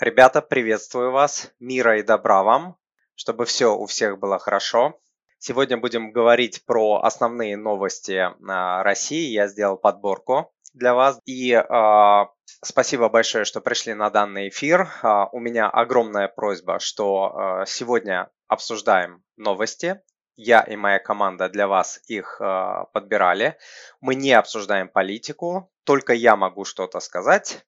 Ребята, приветствую вас. Мира и добра вам, чтобы все у всех было хорошо. Сегодня будем говорить про основные новости а, России. Я сделал подборку для вас. И э, спасибо большое, что пришли на данный эфир. Э, у меня огромная просьба, что э, сегодня обсуждаем новости. Я и моя команда для вас их э, подбирали. Мы не обсуждаем политику, только я могу что-то сказать.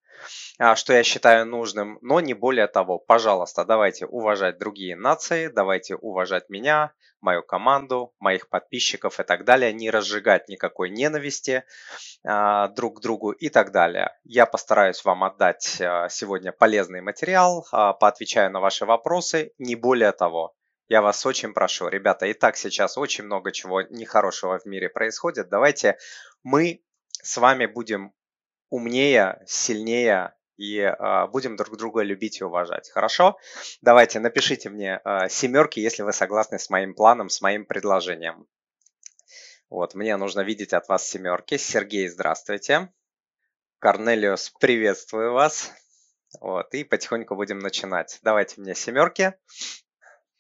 А, что я считаю нужным, но не более того. Пожалуйста, давайте уважать другие нации, давайте уважать меня, мою команду, моих подписчиков и так далее, не разжигать никакой ненависти а, друг к другу и так далее. Я постараюсь вам отдать а, сегодня полезный материал, поотвечаю на ваши вопросы, не более того. Я вас очень прошу, ребята, и так сейчас очень много чего нехорошего в мире происходит. Давайте мы с вами будем умнее, сильнее и э, будем друг друга любить и уважать. Хорошо? Давайте напишите мне э, семерки, если вы согласны с моим планом, с моим предложением. Вот, мне нужно видеть от вас семерки. Сергей, здравствуйте. Корнелиус, приветствую вас. Вот, и потихоньку будем начинать. Давайте мне семерки.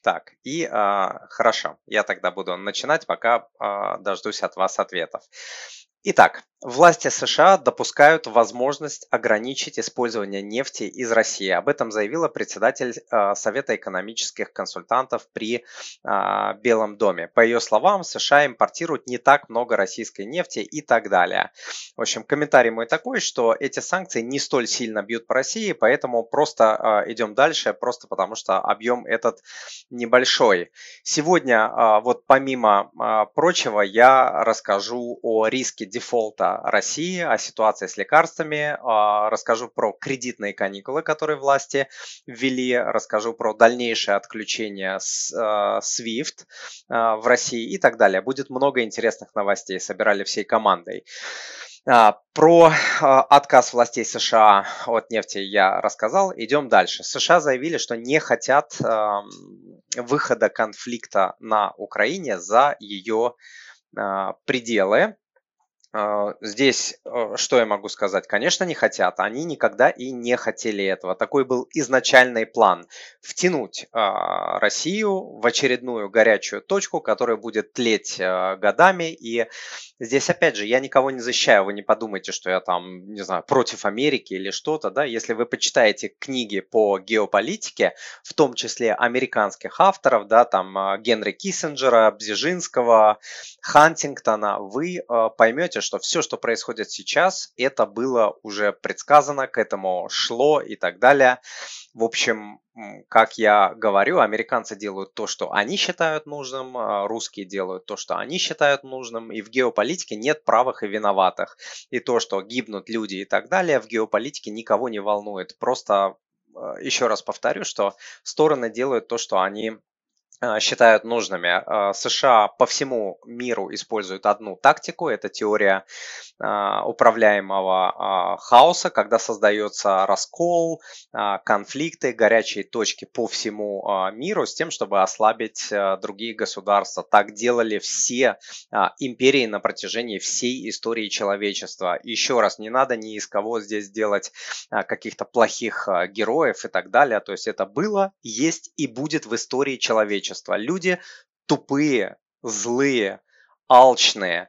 Так, и э, хорошо, я тогда буду начинать, пока э, дождусь от вас ответов. Итак, власти США допускают возможность ограничить использование нефти из России. Об этом заявила председатель э, Совета экономических консультантов при э, Белом доме. По ее словам, США импортируют не так много российской нефти и так далее. В общем, комментарий мой такой, что эти санкции не столь сильно бьют по России, поэтому просто э, идем дальше, просто потому что объем этот небольшой. Сегодня, вот помимо прочего, я расскажу о риске дефолта России, о ситуации с лекарствами, а, расскажу про кредитные каникулы, которые власти ввели, расскажу про дальнейшее отключение с а, SWIFT а, в России и так далее. Будет много интересных новостей, собирали всей командой. Про отказ властей США от нефти я рассказал. Идем дальше. США заявили, что не хотят выхода конфликта на Украине за ее пределы. А, здесь э, что я могу сказать? Конечно, не хотят. Они никогда и не хотели этого. Такой был изначальный план. Втянуть а, Россию в очередную горячую точку, которая будет тлеть э, годами. И здесь, опять же, я никого не защищаю. Вы не подумайте, что я там, не знаю, против Америки или что-то. Да? Если вы почитаете книги по геополитике, в том числе американских авторов, да, там э, Генри Киссинджера, Бзежинского, Хантингтона, вы поймете, что все, что происходит сейчас, это было уже предсказано, к этому шло и так далее. В общем, как я говорю, американцы делают то, что они считают нужным, а русские делают то, что они считают нужным, и в геополитике нет правых и виноватых. И то, что гибнут люди и так далее, в геополитике никого не волнует. Просто а, еще раз повторю, что стороны делают то, что они считают нужными. А, США по всему миру используют одну тактику, это теория а, управляемого хаоса, когда создается раскол, конфликты, горячие точки по всему миру с тем, чтобы ослабить другие государства. Так делали все империи на протяжении всей истории человечества. Еще раз, не надо ни из кого здесь делать каких-то плохих героев и так далее. То есть это было, есть и будет в истории человечества человечества. Люди тупые, злые, алчные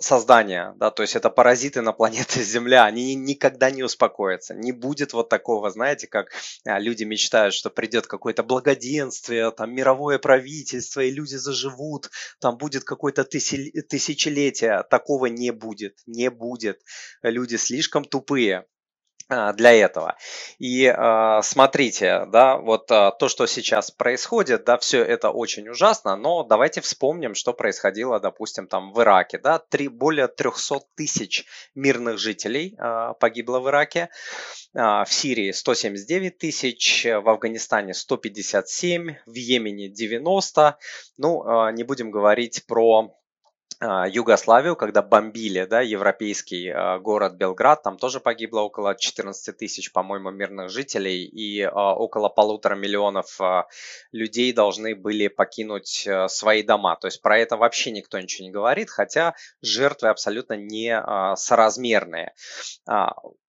создания, да, то есть это паразиты на планете Земля, они никогда не успокоятся, не будет вот такого, знаете, как а, люди мечтают, что придет какое-то благоденствие, там мировое правительство, и люди заживут, там будет какое-то тысячелетие, такого не будет, не будет, люди слишком тупые, а, для этого. И э, смотрите, да, вот э, то, что сейчас происходит, да, все это очень ужасно, но давайте вспомним, что происходило, допустим, там в Ираке, да, три, более 300 тысяч мирных жителей э, погибло в Ираке, э, в Сирии 179 тысяч, в Афганистане 157, в Йемене 90, ну, э, не будем говорить про а, Югославию, когда бомбили да, европейский а, город Белград, там тоже погибло около 14 тысяч, по-моему, мирных жителей, и а, около полутора миллионов людей должны были покинуть свои дома. То есть про это вообще никто ничего не говорит, хотя жертвы абсолютно не соразмерные.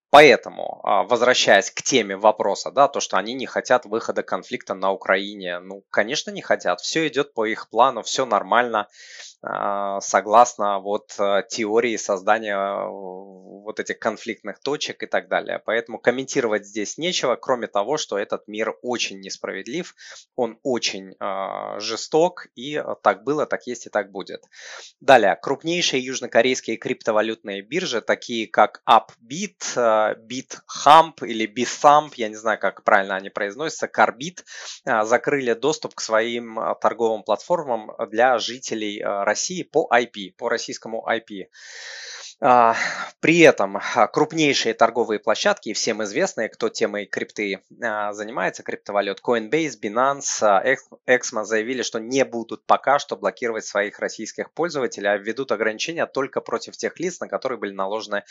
Поэтому, а, возвращаясь к теме вопроса, да, то, что они не хотят выхода конфликта на Украине, ну, конечно, не хотят. Все идет по их плану, все нормально, а, согласно вот э, теории создания э, вот этих конфликтных точек и так далее. Поэтому комментировать здесь нечего, кроме того, что этот мир очень несправедлив, он очень э, жесток, и так было, так есть и так будет. Далее, крупнейшие южнокорейские криптовалютные биржи, такие как Upbit, BitHump или BitThump, я не знаю, как правильно они произносятся, Carbit, а, закрыли доступ к своим а, торговым платформам для жителей а, России по IP, по российскому IP. А, при этом а, крупнейшие торговые площадки, всем известные, кто темой крипты а, занимается, криптовалют, Coinbase, Binance, Exmo заявили, что не будут пока что блокировать своих российских пользователей, а введут ограничения только против тех лиц, на которые были наложены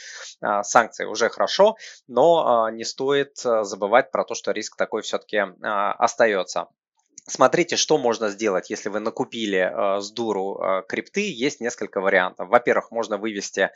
санкции. Уже хорошо, но не стоит забывать про то, что риск такой все-таки остается. Смотрите, что можно сделать, если вы накупили э, с дуру э, крипты. Есть несколько вариантов. Во-первых, можно вывести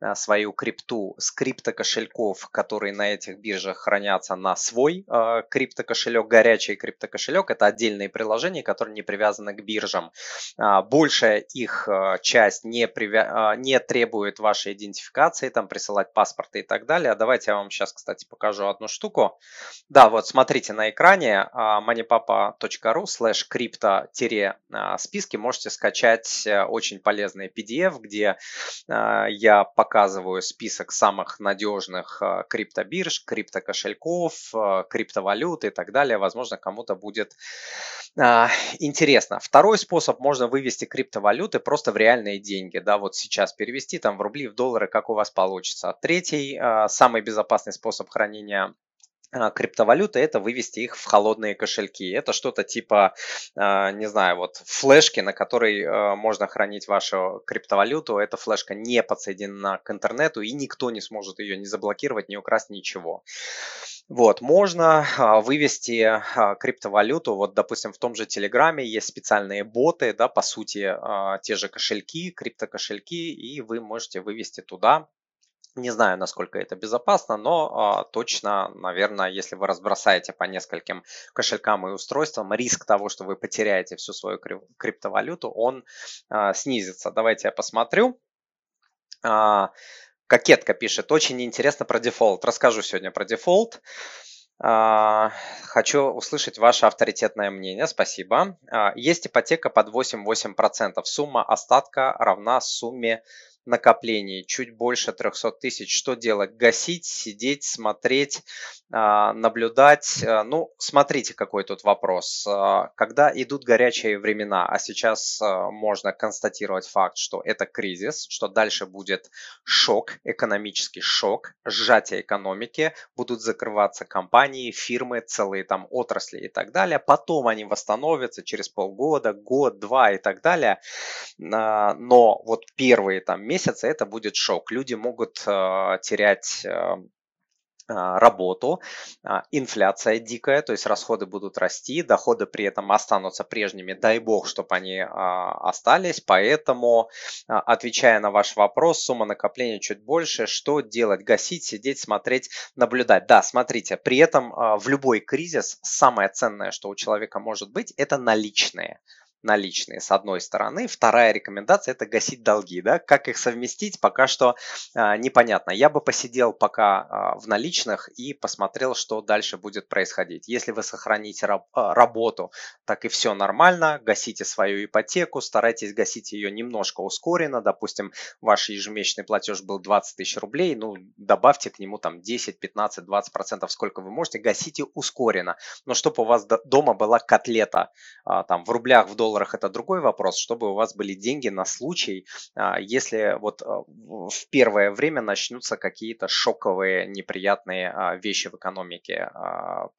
э, свою крипту с криптокошельков, которые на этих биржах хранятся на свой э, криптокошелек, горячий криптокошелек. Это отдельные приложения, которые не привязаны к биржам. Э, большая их э, часть не, привя... э, не требует вашей идентификации, там присылать паспорты и так далее. Давайте я вам сейчас, кстати, покажу одну штуку. Да, вот смотрите на экране э, moneypapa.ru ru slash крипто-списки можете скачать э, очень полезный PDF, где э, я показываю список самых надежных э, криптобирж, криптокошельков, криптовалют и так далее. Возможно, кому-то будет интересно. Второй способ, можно вывести криптовалюты просто в реальные деньги. Да, вот сейчас перевести там в рубли, в доллары, как у вас получится. Третий, самый безопасный способ хранения а, криптовалюты, это вывести их в холодные кошельки. Это что-то типа, а, не знаю, вот флешки, на которой а, можно хранить вашу криптовалюту. Эта флешка не подсоединена к интернету, и никто не сможет ее не заблокировать, не украсть, ничего. Вот, можно вывести криптовалюту, вот, допустим, в том же Телеграме есть специальные боты, да, по сути, те же кошельки, криптокошельки, и вы можете вывести туда не знаю, насколько это безопасно, но а, точно, наверное, если вы разбросаете по нескольким кошелькам и устройствам, риск того, что вы потеряете всю свою криптовалюту, он а, снизится. Давайте я посмотрю. А, Кокетка пишет, очень интересно про дефолт. Расскажу сегодня про дефолт. А, хочу услышать ваше авторитетное мнение. Спасибо. А, есть ипотека под 8,8%. Сумма остатка равна сумме накоплений, чуть больше 300 тысяч. Что делать? Гасить, сидеть, смотреть, а, наблюдать? А, ну, смотрите, какой тут вопрос. А, когда идут горячие времена, а сейчас можно констатировать факт, что это кризис, что дальше будет шок, экономический шок, сжатие экономики, будут закрываться компании, фирмы, целые там отрасли и так далее. Потом они восстановятся через полгода, год, два и так далее. Но вот первые там месяцы месяца это будет шок. Люди могут э, терять э, а, работу, а, инфляция дикая, то есть расходы будут расти, доходы при этом останутся прежними, дай бог, чтобы они а, остались, поэтому, отвечая на ваш вопрос, сумма накопления чуть больше, что делать, гасить, сидеть, смотреть, наблюдать. Да, смотрите, при этом в любой кризис самое ценное, что у человека может быть, это наличные наличные с одной стороны. Вторая рекомендация это гасить долги. Да? Как их совместить, пока что а, непонятно. Я бы посидел пока а, в наличных и посмотрел, что дальше будет происходить. Если вы сохраните раб, а, работу, так и все нормально. Гасите свою ипотеку, старайтесь гасить ее немножко ускоренно. Допустим, ваш ежемесячный платеж был 20 тысяч рублей, ну добавьте к нему там 10, 15, 20 процентов, сколько вы можете. Гасите ускоренно. Но чтобы у вас дома была котлета а, там в рублях, в долларах, долларах это другой вопрос, чтобы у вас были деньги на случай, а, если вот а, в первое время начнутся какие-то шоковые неприятные а, вещи в экономике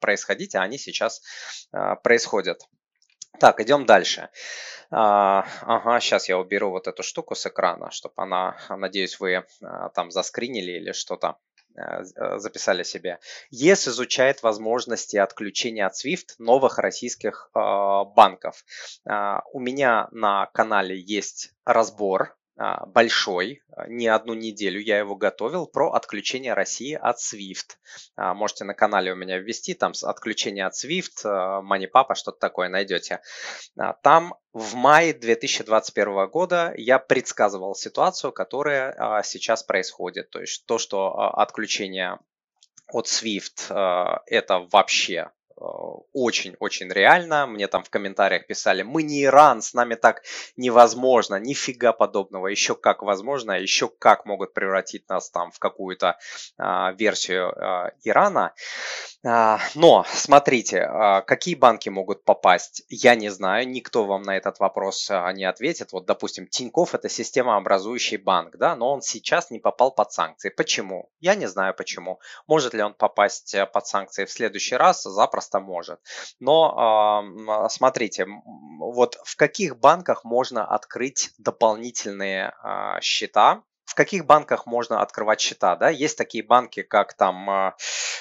происходить, а они сейчас происходят. Так, идем дальше. А, ага, сейчас я уберу вот эту штуку с экрана, чтобы она, надеюсь, вы а, там заскринили или что-то записали себе. ЕС изучает возможности отключения от SWIFT новых российских э, банков. У меня на канале есть разбор большой, а, не одну неделю я его готовил, про отключение России от SWIFT. А, можете на канале у меня ввести, там отключение от SWIFT, MoneyPapa, что-то такое найдете. Там в мае 2021 года я предсказывал ситуацию, которая сейчас происходит. То есть то, что отключение от SWIFT это вообще очень-очень реально. Мне там в комментариях писали, мы не Иран, с нами так невозможно, нифига подобного, еще как возможно, еще как могут превратить нас там в какую-то а, версию а, Ирана. А, но смотрите, а, какие банки могут попасть, я не знаю, никто вам на этот вопрос а, не ответит. Вот, допустим, Тиньков это системообразующий банк, да, но он сейчас не попал под санкции. Почему? Я не знаю почему. Может ли он попасть под санкции в следующий раз? Запросто может. Но смотрите, вот в каких банках можно открыть дополнительные счета, в каких банках можно открывать счета, да, есть такие банки, как там а,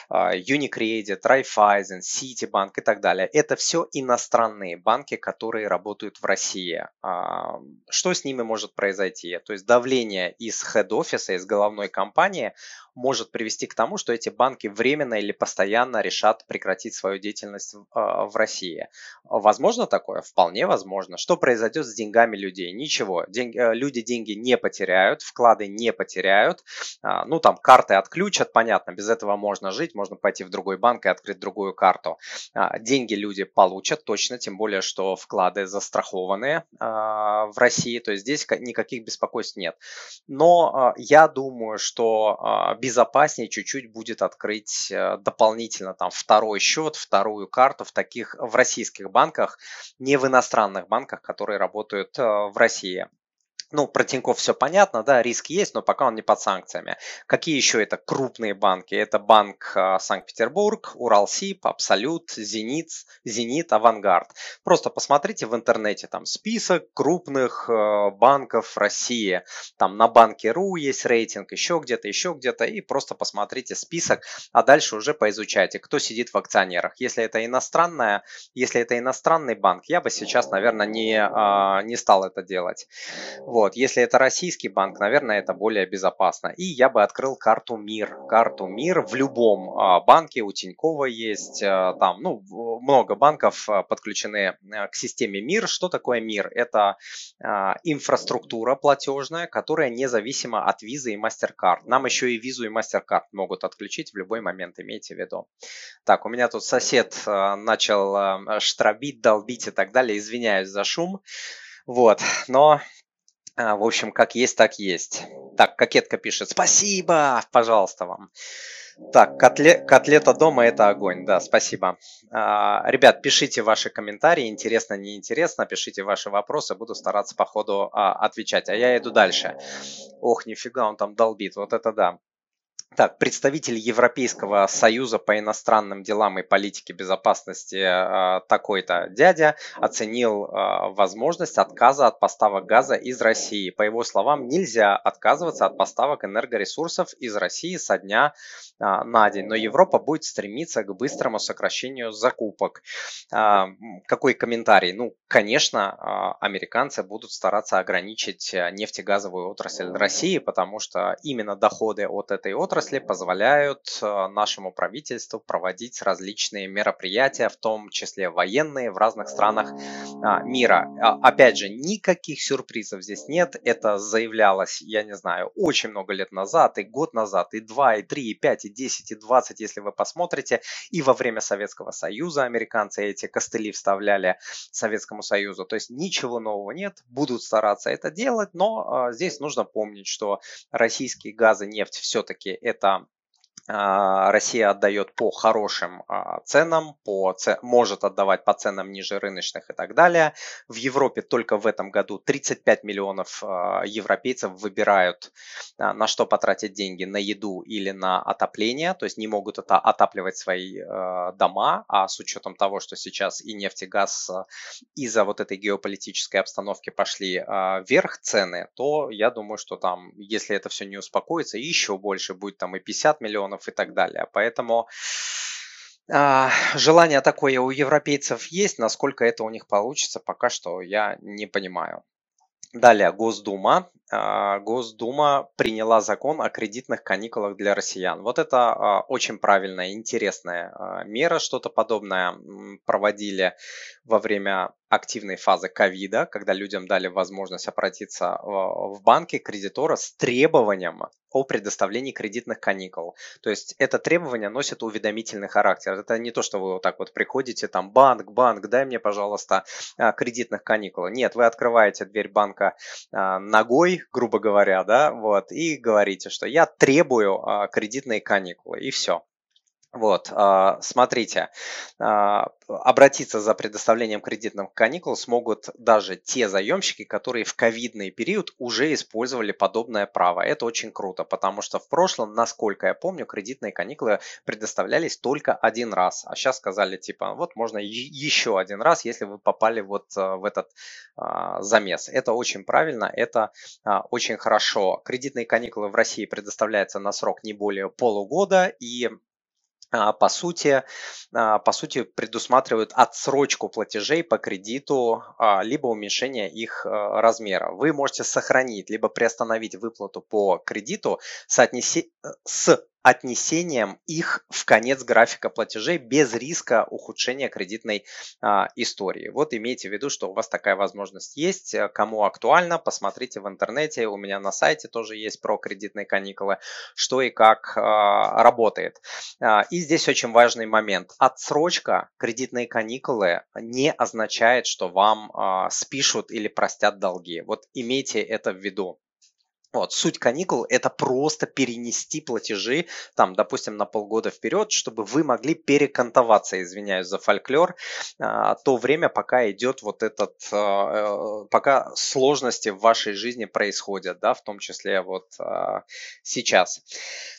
а, Unicredit, Raiffeisen, Citibank и так далее. Это все иностранные банки, которые работают в России. А, что с ними может произойти? То есть давление из хед-офиса, из головной компании может привести к тому, что эти банки временно или постоянно решат прекратить свою деятельность в, России. Возможно такое? Вполне возможно. Что произойдет с деньгами людей? Ничего. День, э, люди деньги не потеряют, вклады не потеряют. А, ну, там карты отключат, понятно, без этого можно жить, можно пойти в другой банк и открыть другую карту. А, деньги люди получат точно, тем более, что вклады застрахованы а, в России, то есть здесь никаких беспокойств нет. Но я думаю, что безопаснее чуть-чуть будет открыть э, дополнительно там второй счет, вторую карту в таких в российских банках, не в иностранных банках, которые работают э, в России. Ну, про Тинькофф все понятно, да, риск есть, но пока он не под санкциями. Какие еще это крупные банки? Это банк а, Санкт-Петербург, Уралсиб, Абсолют, Зенит, Зенит, Авангард. Просто посмотрите в интернете, там список крупных а, банков России. Там на банке РУ есть рейтинг, еще где-то, еще где-то. И просто посмотрите список, а дальше уже поизучайте, кто сидит в акционерах. Если это иностранная, если это иностранный банк, я бы сейчас, наверное, не, а, не стал это делать. Если это российский банк, наверное, это более безопасно. И я бы открыл карту МИР. Карту МИР в любом а, банке, у Тинькова есть, а, там, ну, много банков а, подключены к системе МИР. Что такое МИР? Это инфраструктура платежная, которая независима от визы и MasterCard. Нам еще и визу и MasterCard могут отключить в любой момент, имейте в виду. Так, у меня тут сосед начал штробить, долбить и так далее. Извиняюсь за шум. Вот, но в общем, как есть, так есть. Так, кокетка пишет, спасибо, пожалуйста вам. Так, котле, котлета дома это огонь, да, спасибо. А, ребят, пишите ваши комментарии, интересно, неинтересно, пишите ваши вопросы, буду стараться по ходу а, отвечать. А я иду дальше. Ох, нифига, он там долбит, вот это да. Так, представитель Европейского союза по иностранным делам и политике безопасности э, такой-то дядя оценил э, возможность отказа от поставок газа из России. По его словам, нельзя отказываться от поставок энергоресурсов из России со дня э, на день, но Европа будет стремиться к быстрому сокращению закупок. Какой комментарий? Ну, конечно, американцы будут стараться ограничить нефтегазовую отрасль России, потому что именно доходы от этой отрасли отрасли позволяют э, нашему правительству проводить различные мероприятия, в том числе военные, в разных странах а, мира. А, опять же, никаких сюрпризов здесь нет. Это заявлялось, я не знаю, очень много лет назад, и год назад, и два, и три, и пять, и десять, и двадцать, если вы посмотрите. И во время Советского Союза американцы эти костыли вставляли Советскому Союзу. То есть ничего нового нет, будут стараться это делать, но а, здесь нужно помнить, что российские газы, нефть все-таки это Россия отдает по хорошим а, ценам, по, может отдавать по ценам ниже рыночных и так далее. В Европе только в этом году 35 миллионов а, европейцев выбирают, на что потратить деньги, на еду или на отопление, то есть не могут это отапливать свои дома, а с учетом того, что сейчас и нефть, и газ из-за вот этой геополитической обстановки пошли вверх цены, то я думаю, что там, если это все не успокоится, еще больше будет там и 50 миллионов, регионов и так далее. Поэтому а, желание такое у европейцев есть, насколько это у них получится, пока что я не понимаю. Далее, Госдума Госдума приняла закон о кредитных каникулах для россиян. Вот это а, очень правильная, интересная а, мера. Что-то подобное проводили во время активной фазы ковида, когда людям дали возможность обратиться в банки кредитора с требованием о предоставлении кредитных каникул. То есть это требование носит уведомительный характер. Это не то, что вы вот так вот приходите, там, банк, банк, дай мне, пожалуйста, кредитных каникул. Нет, вы открываете дверь банка ногой, грубо говоря, да, вот, и говорите, что я требую кредитные каникулы, и все. Вот, а, смотрите, а, обратиться за предоставлением кредитных каникул смогут даже те заемщики, которые в ковидный период уже использовали подобное право. Это очень круто, потому что в прошлом, насколько я помню, кредитные каникулы предоставлялись только один раз. А сейчас сказали, типа, вот можно еще один раз, если вы попали вот а, в этот замес. Это очень правильно, это очень хорошо. Кредитные каникулы в России предоставляются на срок не более полугода, и по сути, а, по сути предусматривают отсрочку платежей по кредиту, а, либо уменьшение их размера. Вы можете сохранить, либо приостановить выплату по кредиту соотнеси... Э, с отнесением их в конец графика платежей без риска ухудшения кредитной а, истории. Вот имейте в виду, что у вас такая возможность есть. Кому актуально, посмотрите в интернете. У меня на сайте тоже есть про кредитные каникулы, что и как а, работает. А, и здесь очень важный момент. Отсрочка кредитные каникулы не означает, что вам а, спишут или простят долги. Вот имейте это в виду. Вот, суть каникул – это просто перенести платежи, там, допустим, на полгода вперед, чтобы вы могли перекантоваться, извиняюсь за фольклор, а, то время, пока идет вот этот, а, э, пока сложности в вашей жизни происходят, да, в том числе вот а, сейчас.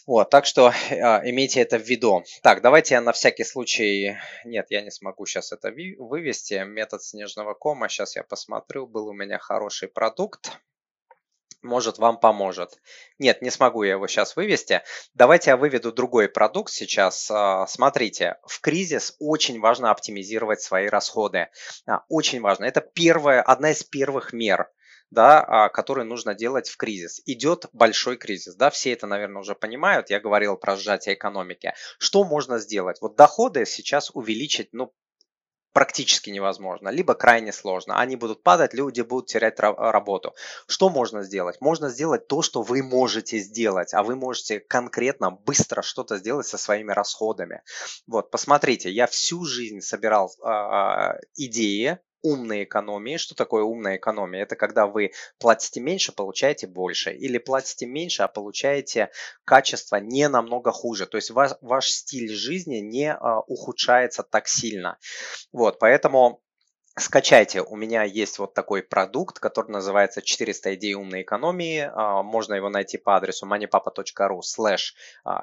Вот, так что имейте это в виду. Так, давайте я на всякий случай, нет, я не смогу сейчас это вывести, метод снежного кома, сейчас я посмотрю, был у меня хороший продукт может вам поможет. Нет, не смогу я его сейчас вывести. Давайте я выведу другой продукт сейчас. А, смотрите, в кризис очень важно оптимизировать свои расходы. А, очень важно. Это первая, одна из первых мер да, а, которые нужно делать в кризис. Идет большой кризис, да, все это, наверное, уже понимают, я говорил про сжатие экономики. Что можно сделать? Вот доходы сейчас увеличить, ну, практически невозможно, либо крайне сложно. Они будут падать, люди будут терять работу. Что можно сделать? Можно сделать то, что вы можете сделать, а вы можете конкретно быстро что-то сделать со своими расходами. Вот, посмотрите, я всю жизнь собирал э, идеи, умной экономии. Что такое умная экономия? Это когда вы платите меньше, получаете больше. Или платите меньше, а получаете качество не намного хуже. То есть ваш, ваш стиль жизни не а, ухудшается так сильно. Вот, поэтому Скачайте, у меня есть вот такой продукт, который называется 400 идей умной экономии. А, можно его найти по адресу moneypapa.ru slash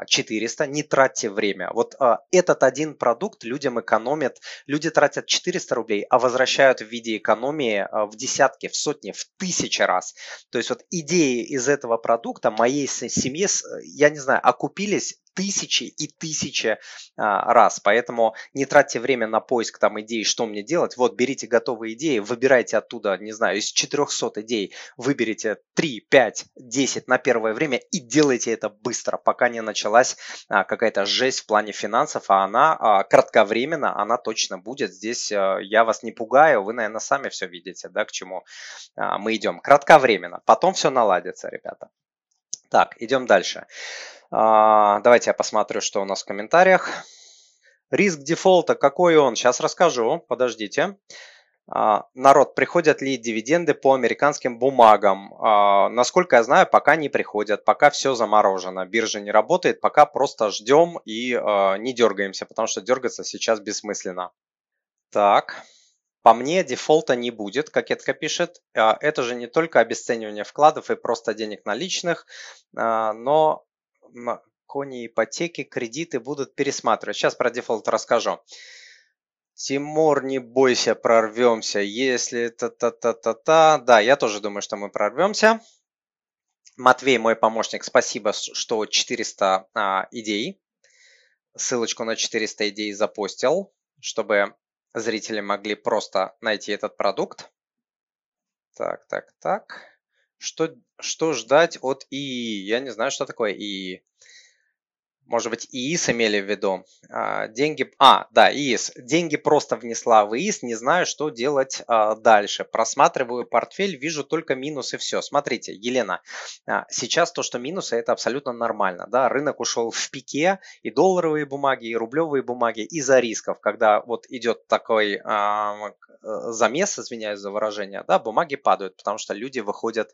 400. Не тратьте время. Вот а, этот один продукт людям экономит. Люди тратят 400 рублей, а возвращают в виде экономии а, в десятки, в сотни, в тысячи раз. То есть вот идеи из этого продукта моей семье, я не знаю, окупились тысячи и тысячи а, раз. Поэтому не тратьте время на поиск там идей, что мне делать. Вот берите готовые идеи, выбирайте оттуда, не знаю, из 400 идей выберите 3, 5, 10 на первое время и делайте это быстро, пока не началась а, какая-то жесть в плане финансов, а она а, кратковременно, она точно будет. Здесь а, я вас не пугаю, вы, наверное, сами все видите, да, к чему а, мы идем. Кратковременно, потом все наладится, ребята. Так, идем дальше. А, давайте я посмотрю, что у нас в комментариях. Риск дефолта, какой он? Сейчас расскажу, подождите. А, народ, приходят ли дивиденды по американским бумагам? А, насколько я знаю, пока не приходят, пока все заморожено. Биржа не работает, пока просто ждем и не дергаемся, потому что дергаться сейчас бессмысленно. Так, по мне дефолта не будет, как Кетка пишет. Это же не только обесценивание вкладов и просто денег наличных, но кони ипотеки, кредиты будут пересматривать. Сейчас про дефолт расскажу. Тимур, не бойся, прорвемся. Если та-та-та-та-та. Да, я тоже думаю, что мы прорвемся. Матвей, мой помощник, спасибо, что 400 а, идей. Ссылочку на 400 идей запостил, чтобы зрители могли просто найти этот продукт. Так, так, так. Что, что ждать от ИИ? Я не знаю, что такое ИИ может быть, ИИС имели в виду. А, деньги, а, да, ИИС. Деньги просто внесла в ИИС, не знаю, что делать а, дальше. Просматриваю портфель, вижу только минусы, все. Смотрите, Елена, а, сейчас то, что минусы, это абсолютно нормально. Да? Рынок ушел в пике, и долларовые бумаги, и рублевые бумаги из-за рисков, когда вот идет такой замес, извиняюсь за выражение, да, бумаги падают, потому что люди выходят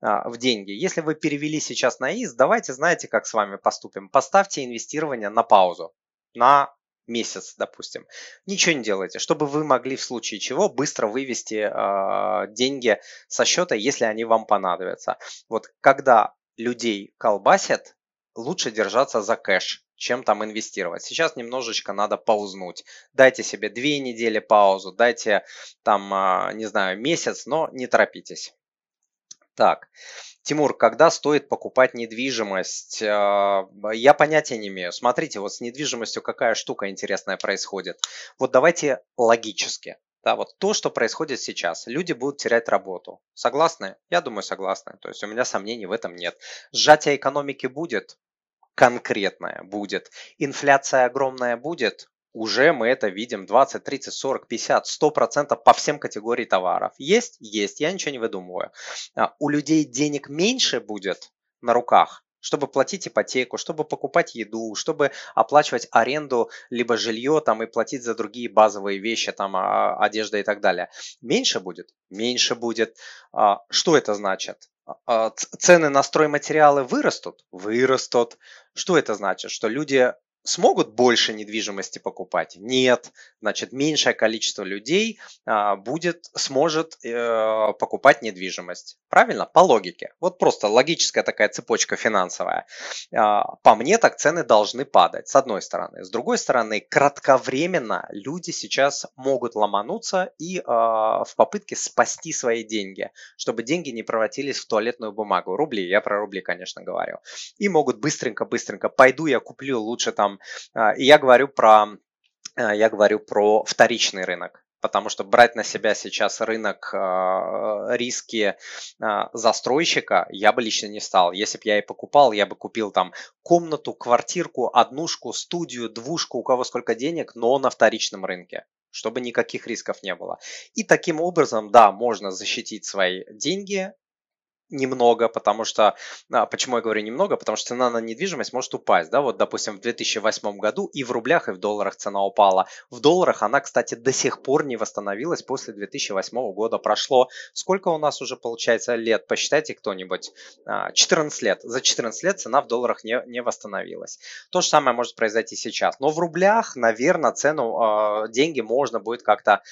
в деньги. Если вы перевели сейчас на ИИС, давайте, знаете, как с вами поступим. Поставьте поставьте инвестирование на паузу, на месяц, допустим. Ничего не делайте, чтобы вы могли в случае чего быстро вывести э, деньги со счета, если они вам понадобятся. Вот когда людей колбасят, лучше держаться за кэш, чем там инвестировать. Сейчас немножечко надо паузнуть. Дайте себе две недели паузу, дайте там, э, не знаю, месяц, но не торопитесь. Так, Тимур, когда стоит покупать недвижимость? А, я понятия не имею. Смотрите, вот с недвижимостью какая штука интересная происходит. Вот давайте логически. Да, вот то, что происходит сейчас. Люди будут терять работу. Согласны? Я думаю, согласны. То есть у меня сомнений в этом нет. Сжатие экономики будет? Конкретное будет. Инфляция огромная будет? Уже мы это видим 20, 30, 40, 50, 100 процентов по всем категориям товаров. Есть? Есть, я ничего не выдумываю. А, у людей денег меньше будет на руках, чтобы платить ипотеку, чтобы покупать еду, чтобы оплачивать аренду, либо жилье там и платить за другие базовые вещи, там а, одежда и так далее. Меньше будет? Меньше будет. А, что это значит? Цены на стройматериалы вырастут? Вырастут. Что это значит? Что люди смогут больше недвижимости покупать? Нет. Значит, меньшее количество людей а, будет, сможет э, покупать недвижимость. Правильно? По логике. Вот просто логическая такая цепочка финансовая. А, по мне так цены должны падать, с одной стороны. С другой стороны, кратковременно люди сейчас могут ломануться и а, в попытке спасти свои деньги, чтобы деньги не превратились в туалетную бумагу. Рубли, я про рубли, конечно, говорю. И могут быстренько-быстренько, пойду я куплю лучше там там. И я говорю про, а, я говорю про вторичный рынок потому что брать на себя сейчас рынок э, риски застройщика я бы лично не стал. Если бы я и покупал, я бы купил там комнату, квартирку, однушку, студию, двушку, у кого сколько денег, но на вторичном рынке чтобы никаких рисков не было. И таким образом, да, можно защитить свои деньги немного, потому что, а, почему я говорю немного, потому что цена на недвижимость может упасть, да, вот, допустим, в 2008 году и в рублях, и в долларах цена упала. В долларах она, кстати, до сих пор не восстановилась после 2008 года. Прошло, сколько у нас уже получается лет, посчитайте кто-нибудь, 14 а, лет. За 14 лет цена в долларах не, не восстановилась. То же самое может произойти сейчас. Но в рублях, наверное, цену, а, деньги можно будет как-то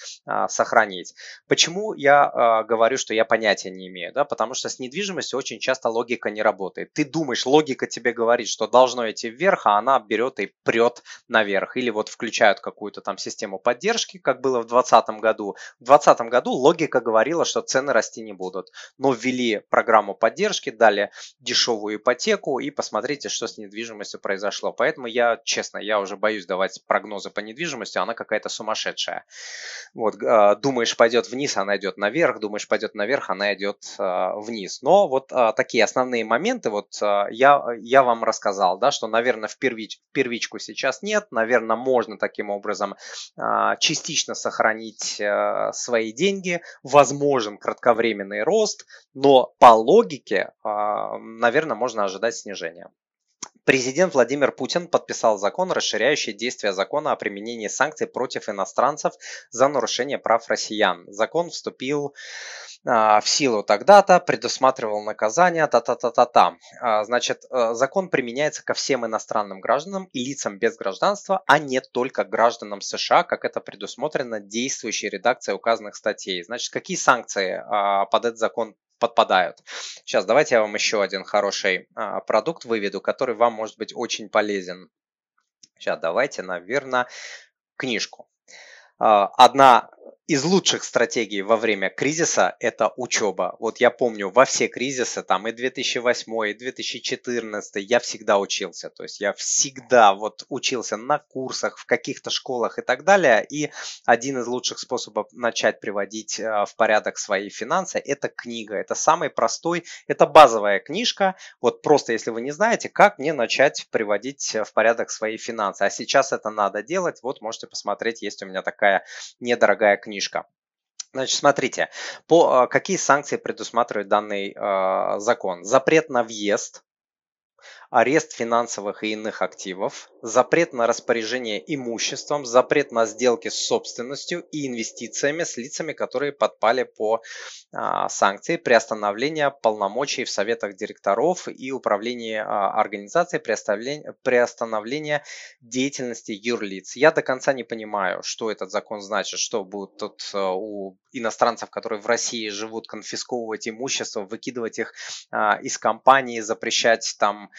сохранить. Почему я говорю, что я понятия не имею, да, потому что с недвижимостью недвижимости очень часто логика не работает. Ты думаешь, логика тебе говорит, что должно идти вверх, а она берет и прет наверх. Или вот включают какую-то там систему поддержки, как было в 2020 году. В 2020 году логика говорила, что цены расти не будут. Но ввели программу поддержки, дали дешевую ипотеку и посмотрите, что с недвижимостью произошло. Поэтому я, честно, я уже боюсь давать прогнозы по недвижимости, она какая-то сумасшедшая. Вот, а, думаешь, пойдет вниз, она идет наверх, думаешь, пойдет наверх, она идет а, вниз. Но вот а, такие основные моменты вот а, я, я вам рассказал, да, что, наверное, в, первич, первичку сейчас нет, наверное, можно таким образом а, частично сохранить а, свои деньги, возможен кратковременный рост, но по логике, а, наверное, можно ожидать снижения. Президент Владимир Путин подписал закон, расширяющий действие закона о применении санкций против иностранцев за нарушение прав россиян. Закон вступил а, в силу тогда-то, предусматривал наказание, та-та-та-та-та. А, значит, э, закон применяется ко всем иностранным гражданам и лицам без гражданства, а не только гражданам США, как это предусмотрено действующей редакцией указанных статей. Значит, какие санкции а, под этот закон подпадают. Сейчас давайте я вам еще один хороший продукт выведу, который вам может быть очень полезен. Сейчас давайте, наверное, книжку. Одна из лучших стратегий во время кризиса – это учеба. Вот я помню, во все кризисы, там и 2008, и 2014, я всегда учился. То есть я всегда вот учился на курсах, в каких-то школах и так далее. И один из лучших способов начать приводить э, в порядок свои финансы – это книга. Это самый простой, это базовая книжка. Вот просто если вы не знаете, как мне начать приводить в порядок свои финансы. А сейчас это надо делать. Вот можете посмотреть, есть у меня такая недорогая книжка. Значит, смотрите, по, а, какие санкции предусматривает данный э, закон? Запрет на въезд, арест финансовых и иных активов, запрет на распоряжение имуществом, запрет на сделки с собственностью и инвестициями с лицами, которые подпали по а, санкции, приостановление полномочий в советах директоров и управлении а, организацией, приостановление, приостановление деятельности юрлиц. Я до конца не понимаю, что этот закон значит, что будет тут а, у иностранцев, которые в России живут, конфисковывать имущество, выкидывать их а, из компании, запрещать там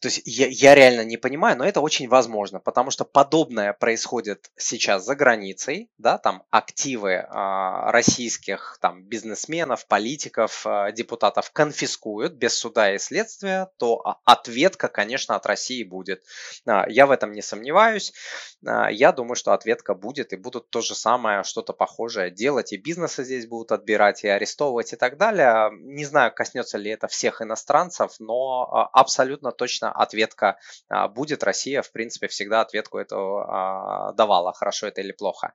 то есть я, я реально не понимаю, но это очень возможно, потому что подобное происходит сейчас за границей, да, там активы а, российских там бизнесменов, политиков, а, депутатов конфискуют без суда и следствия, то ответка, конечно, от России будет. А, я в этом не сомневаюсь. А, я думаю, что ответка будет и будут то же самое, что-то похожее делать, и бизнесы здесь будут отбирать, и арестовывать и так далее. Не знаю, коснется ли это всех иностранцев, но а, абсолютно точно ответка а, будет. Россия, в принципе, всегда ответку эту а, давала, хорошо это или плохо.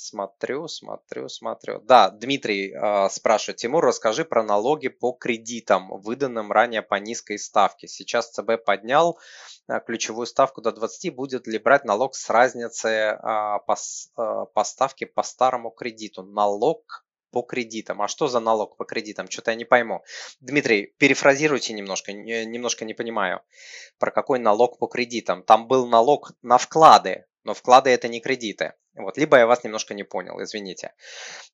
Смотрю, смотрю, смотрю. Да, Дмитрий э, спрашивает. Тимур, расскажи про налоги по кредитам, выданным ранее по низкой ставке. Сейчас ЦБ поднял э, ключевую ставку до 20. Будет ли брать налог с разницы э, по, э, по ставке по старому кредиту? Налог по кредитам. А что за налог по кредитам? Что-то я не пойму. Дмитрий, перефразируйте немножко, немножко не понимаю. Про какой налог по кредитам? Там был налог на вклады, но вклады это не кредиты. Вот, либо я вас немножко не понял, извините.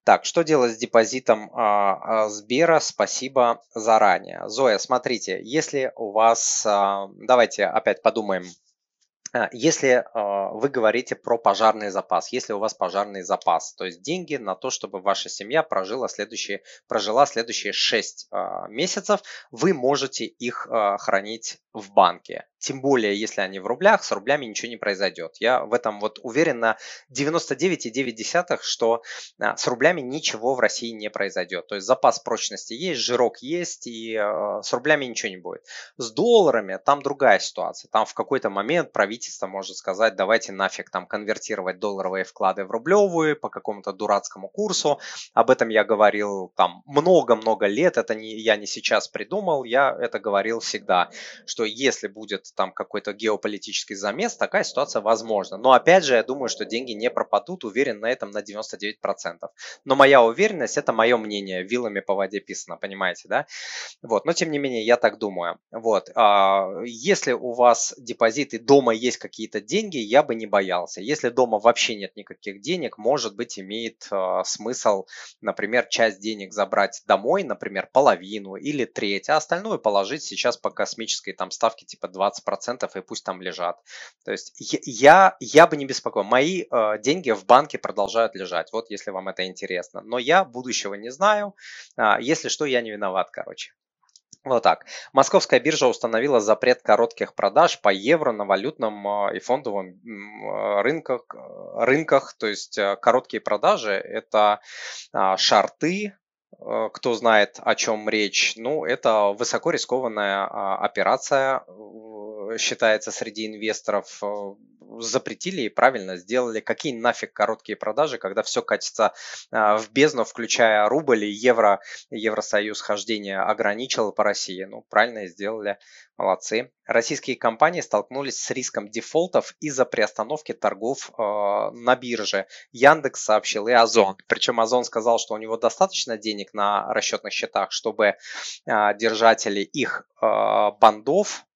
Так, что делать с депозитом а, а, Сбера? Спасибо заранее. Зоя, смотрите, если у вас, а, давайте опять подумаем, если а, вы говорите про пожарный запас, если у вас пожарный запас, то есть деньги на то, чтобы ваша семья прожила следующие, прожила следующие 6 а, месяцев, вы можете их хранить в банке. Тем более, если они в рублях, с рублями ничего не произойдет. Я в этом вот уверен на 99,9, что с рублями ничего в России не произойдет. То есть запас прочности есть, жирок есть, и с рублями ничего не будет. С долларами там другая ситуация. Там в какой-то момент правительство правительство может сказать, давайте нафиг там конвертировать долларовые вклады в рублевые по какому-то дурацкому курсу. Об этом я говорил там много-много лет, это не, я не сейчас придумал, я это говорил всегда, что если будет там какой-то геополитический замес, такая ситуация возможна. Но опять же, я думаю, что деньги не пропадут, уверен на этом на 99%. Но моя уверенность, это мое мнение, вилами по воде писано, понимаете, да? Вот, но тем не менее, я так думаю. Вот, а, если у вас депозиты дома есть какие-то деньги, я бы не боялся. Если дома вообще нет никаких денег, может быть, имеет э, смысл, например, часть денег забрать домой, например, половину или треть, а остальное положить сейчас по космической там ставке типа 20% и пусть там лежат. То есть я, я бы не беспокоил. Мои э, деньги в банке продолжают лежать, вот если вам это интересно. Но я будущего не знаю. Э, если что, я не виноват, короче. Вот так. Московская биржа установила запрет коротких продаж по евро на валютном а, и фондовом а, рынках. рынках. То есть а, короткие продажи – это шарты, кто знает, о чем речь, ну, это высоко рискованная операция, считается среди инвесторов запретили и правильно сделали. Какие нафиг короткие продажи, когда все катится а, в бездну, включая рубль и евро, Евросоюз хождение ограничил по России. Ну, правильно сделали, молодцы. Российские компании столкнулись с риском дефолтов из-за приостановки торгов э, на бирже. Яндекс сообщил и Озон. Причем Озон сказал, что у него достаточно денег на расчетных счетах, чтобы э, держатели их э, бандов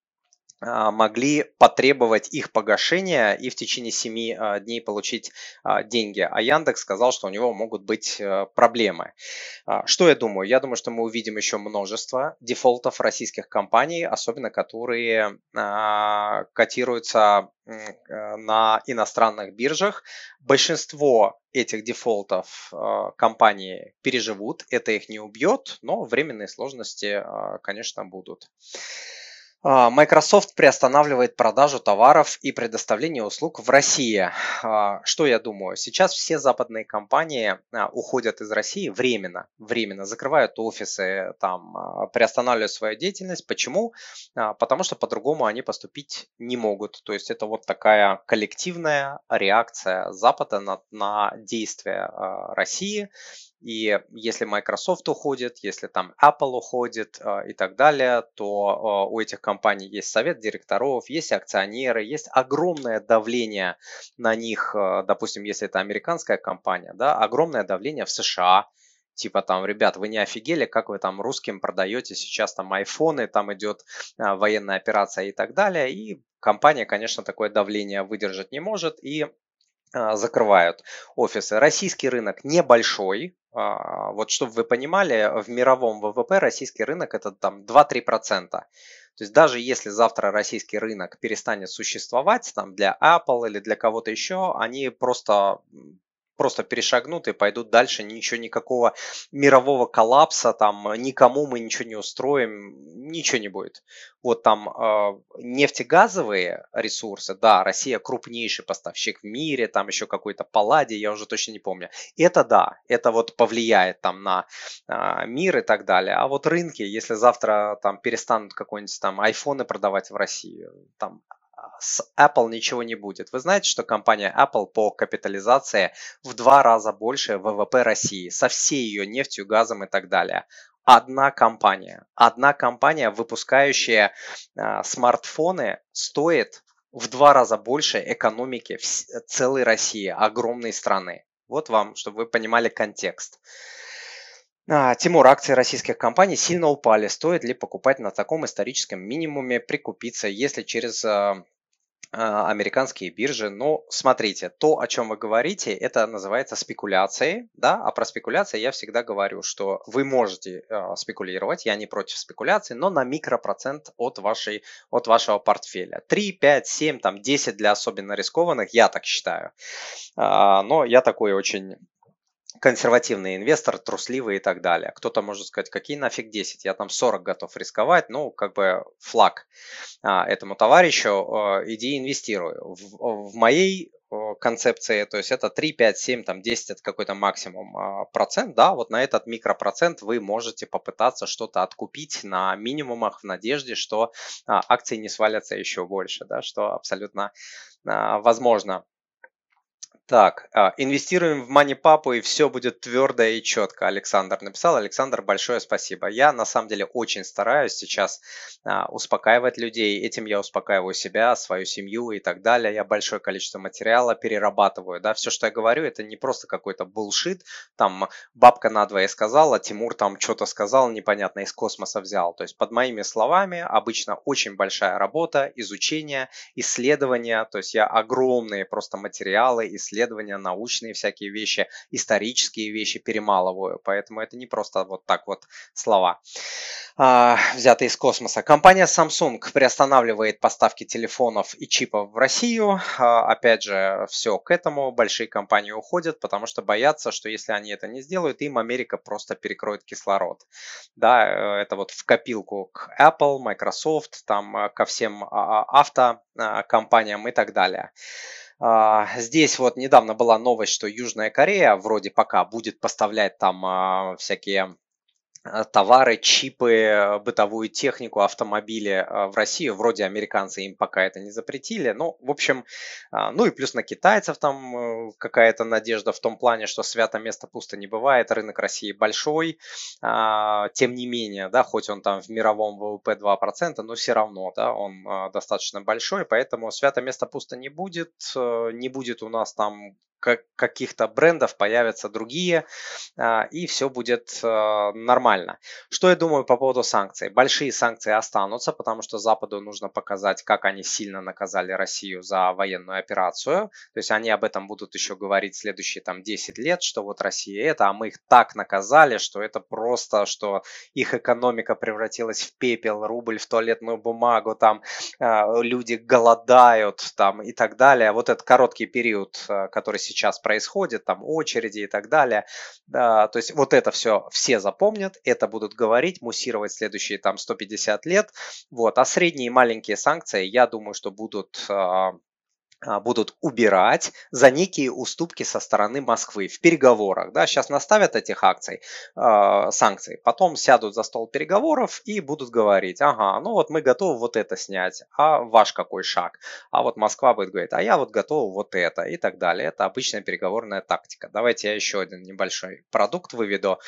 могли потребовать их погашения и в течение 7 а, дней получить а, деньги. А Яндекс сказал, что у него могут быть э, проблемы. Что я думаю? Я думаю, что мы увидим еще множество дефолтов российских компаний, особенно которые котируются э, на иностранных биржах. Большинство этих дефолтов компании переживут, это их не убьет, но временные сложности, конечно, будут. А, Microsoft приостанавливает продажу товаров и предоставление услуг в России. А, что я думаю? Сейчас все западные компании а, уходят из России временно, временно закрывают офисы, там, приостанавливают свою деятельность. Почему? Потому что по-другому они поступить не могут. То есть это вот такая коллективная реакция Запада на, на действия России. И если Microsoft уходит, если там Apple уходит э, и так далее, то э, у этих компаний есть совет директоров, есть акционеры, есть огромное давление на них, э, допустим, если это американская компания, да, огромное давление в США, типа там, ребят, вы не офигели, как вы там русским продаете сейчас там айфоны, там идет а, военная операция и так далее. И компания, конечно, такое давление выдержать не может и а, закрывают офисы. Российский рынок небольшой, а, вот чтобы вы понимали, в мировом ВВП российский рынок это там 2-3%. То есть даже если завтра российский рынок перестанет существовать там для Apple или для кого-то еще, они просто просто перешагнут и пойдут дальше, ничего, никакого мирового коллапса, там, никому мы ничего не устроим, ничего не будет. Вот там э, нефтегазовые ресурсы, да, Россия крупнейший поставщик в мире, там еще какой-то палладий, я уже точно не помню. Это да, это вот повлияет там на э, мир и так далее. А вот рынки, если завтра там перестанут какой-нибудь там айфоны продавать в России, там с Apple ничего не будет. Вы знаете, что компания Apple по капитализации в два раза больше ВВП России со всей ее нефтью, газом и так далее. Одна компания, одна компания, выпускающая э, смартфоны, стоит в два раза больше экономики целой России, огромной страны. Вот вам, чтобы вы понимали контекст. А, Тимур, акции российских компаний сильно упали. Стоит ли покупать на таком историческом минимуме, прикупиться, если через а, а, американские биржи. Но смотрите, то, о чем вы говорите, это называется спекуляцией, да, а про спекуляции я всегда говорю, что вы можете э, спекулировать, я не против спекуляции, но на микропроцент от, вашей, от вашего портфеля. 3, 5, 7, там 10 для особенно рискованных, я так считаю. Э, но я такой очень консервативный инвестор, трусливый и так далее. Кто-то может сказать, какие нафиг 10, я там 40 готов рисковать, ну, как бы флаг а, этому товарищу, а, иди инвестируй. В, в моей концепции, то есть это 3, 5, 7, там 10 это какой-то максимум а, процент, да, вот на этот микропроцент вы можете попытаться что-то откупить на минимумах в надежде, что а, акции не свалятся еще больше, да, что абсолютно а, возможно. Так, а, инвестируем в MoneyPapu и все будет твердо и четко. Александр написал. Александр, большое спасибо. Я на самом деле очень стараюсь сейчас а, успокаивать людей. Этим я успокаиваю себя, свою семью и так далее. Я большое количество материала перерабатываю. Да? Все, что я говорю, это не просто какой-то булшит. Там бабка надвое сказала, Тимур там что-то сказал, непонятно, из космоса взял. То есть под моими словами обычно очень большая работа, изучение, исследования. То есть я огромные просто материалы, исследования исследования, научные всякие вещи, исторические вещи перемалываю. Поэтому это не просто вот так вот слова а, взятые из космоса. Компания Samsung приостанавливает поставки телефонов и чипов в Россию. А, опять же, все к этому. Большие компании уходят, потому что боятся, что если они это не сделают, им Америка просто перекроет кислород. Да, э, это вот в копилку к Apple, Microsoft, там э, ко всем а, автокомпаниям и так далее. А, здесь вот недавно была новость, что Южная Корея вроде пока будет поставлять там а, всякие товары, чипы, э, бытовую технику, автомобили э, в Россию. Вроде американцы им пока это не запретили. Ну, в общем, ну и плюс на китайцев там какая-то надежда в том плане, что свято место пусто не бывает. Рынок России большой. А, тем не менее, да, хоть он там в мировом ВВП 2%, но все равно, да, он достаточно большой. Поэтому свято место пусто не будет. Не будет у нас там каких-то брендов появятся другие, а, и все будет а, нормально. Что я думаю по поводу санкций? Большие санкции останутся, потому что Западу нужно показать, как они сильно наказали Россию за военную операцию. То есть они об этом будут еще говорить следующие там 10 лет, что вот Россия это, а мы их так наказали, что это просто, что их экономика превратилась в пепел, рубль в туалетную бумагу, там а, люди голодают там и так далее. Вот этот короткий период, который сейчас происходит, там очереди и так далее. Да, то есть вот это все все запомнят, это будут говорить, муссировать следующие там 150 лет. Вот. А средние и маленькие санкции, я думаю, что будут а, будут убирать за некие уступки со стороны Москвы в переговорах. Да, сейчас наставят этих акций, э, санкций, потом сядут за стол переговоров и будут говорить, ага, ну вот мы готовы вот это снять, а ваш какой шаг? А вот Москва будет говорить, а я вот готова вот это и так далее. Это обычная переговорная тактика. Давайте я еще один небольшой продукт выведу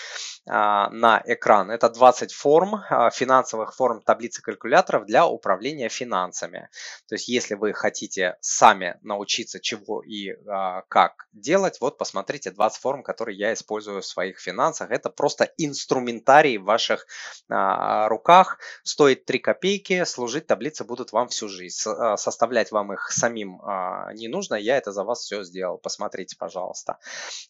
э, на экран. Это 20 форм, э, финансовых форм таблицы калькуляторов для управления финансами. То есть если вы хотите сами сами научиться чего и а, как делать, вот посмотрите 20 форм, которые я использую в своих финансах. Это просто инструментарий в ваших а, руках. Стоит 3 копейки, служить таблицы будут вам всю жизнь. С, а, составлять вам их самим а, не нужно, я это за вас все сделал. Посмотрите, пожалуйста.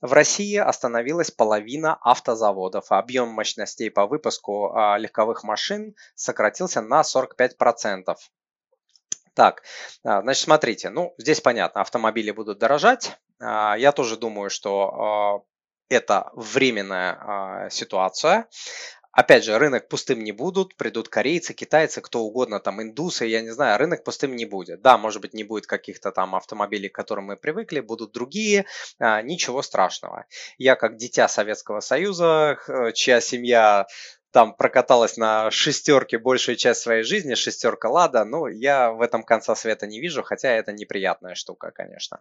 В России остановилась половина автозаводов. Объем мощностей по выпуску а, легковых машин сократился на 45%. Так, а, значит, смотрите, ну, здесь понятно, автомобили будут дорожать. А, я тоже думаю, что а, это временная ситуация. Опять же, рынок пустым не будут, придут корейцы, китайцы, кто угодно, там индусы, я не знаю, рынок пустым не будет. Да, может быть, не будет каких-то там автомобилей, к которым мы привыкли, будут другие, ничего страшного. Я как дитя Советского Союза, чья семья там прокаталась на шестерке большую часть своей жизни, шестерка Лада, ну, я в этом конца света не вижу, хотя это неприятная штука, конечно.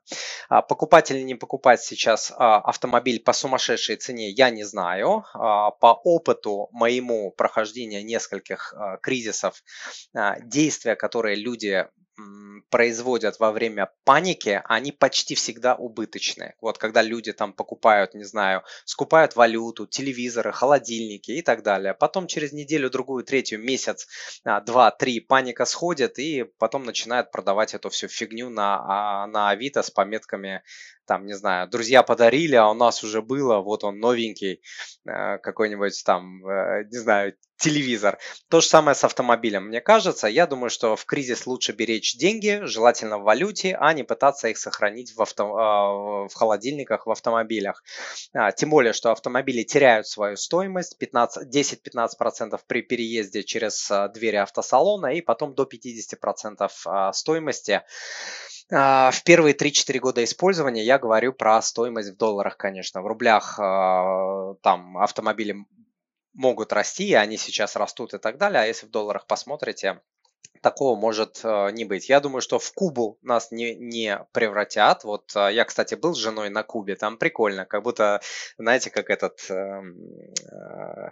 А, покупать или не покупать сейчас а, автомобиль по сумасшедшей цене, я не знаю. А, по опыту моему прохождения нескольких кризисов, действия, которые люди производят во время паники, они почти всегда убыточные. Вот когда люди там покупают, не знаю, скупают валюту, телевизоры, холодильники и так далее. Потом через неделю, другую, третью, месяц, а, два, три паника сходит и потом начинают продавать эту всю фигню на, а, на Авито с пометками там, не знаю, друзья подарили, а у нас уже было, вот он новенький, э, какой-нибудь там, э, не знаю, телевизор. То же самое с автомобилем, мне кажется. Я думаю, что в кризис лучше беречь деньги, желательно в валюте, а не пытаться их сохранить в, авто, а, в холодильниках, в автомобилях. А, тем более, что автомобили теряют свою стоимость 10-15% при переезде через а, двери автосалона и потом до 50% стоимости а, в первые 3-4 года использования я говорю про стоимость в долларах, конечно. В рублях а, там автомобили могут расти, они сейчас растут и так далее. А если в долларах посмотрите, такого может а, не быть. Я думаю, что в Кубу нас не, не превратят. Вот я, кстати, был с женой на Кубе, там прикольно, как будто, знаете, как этот э, э,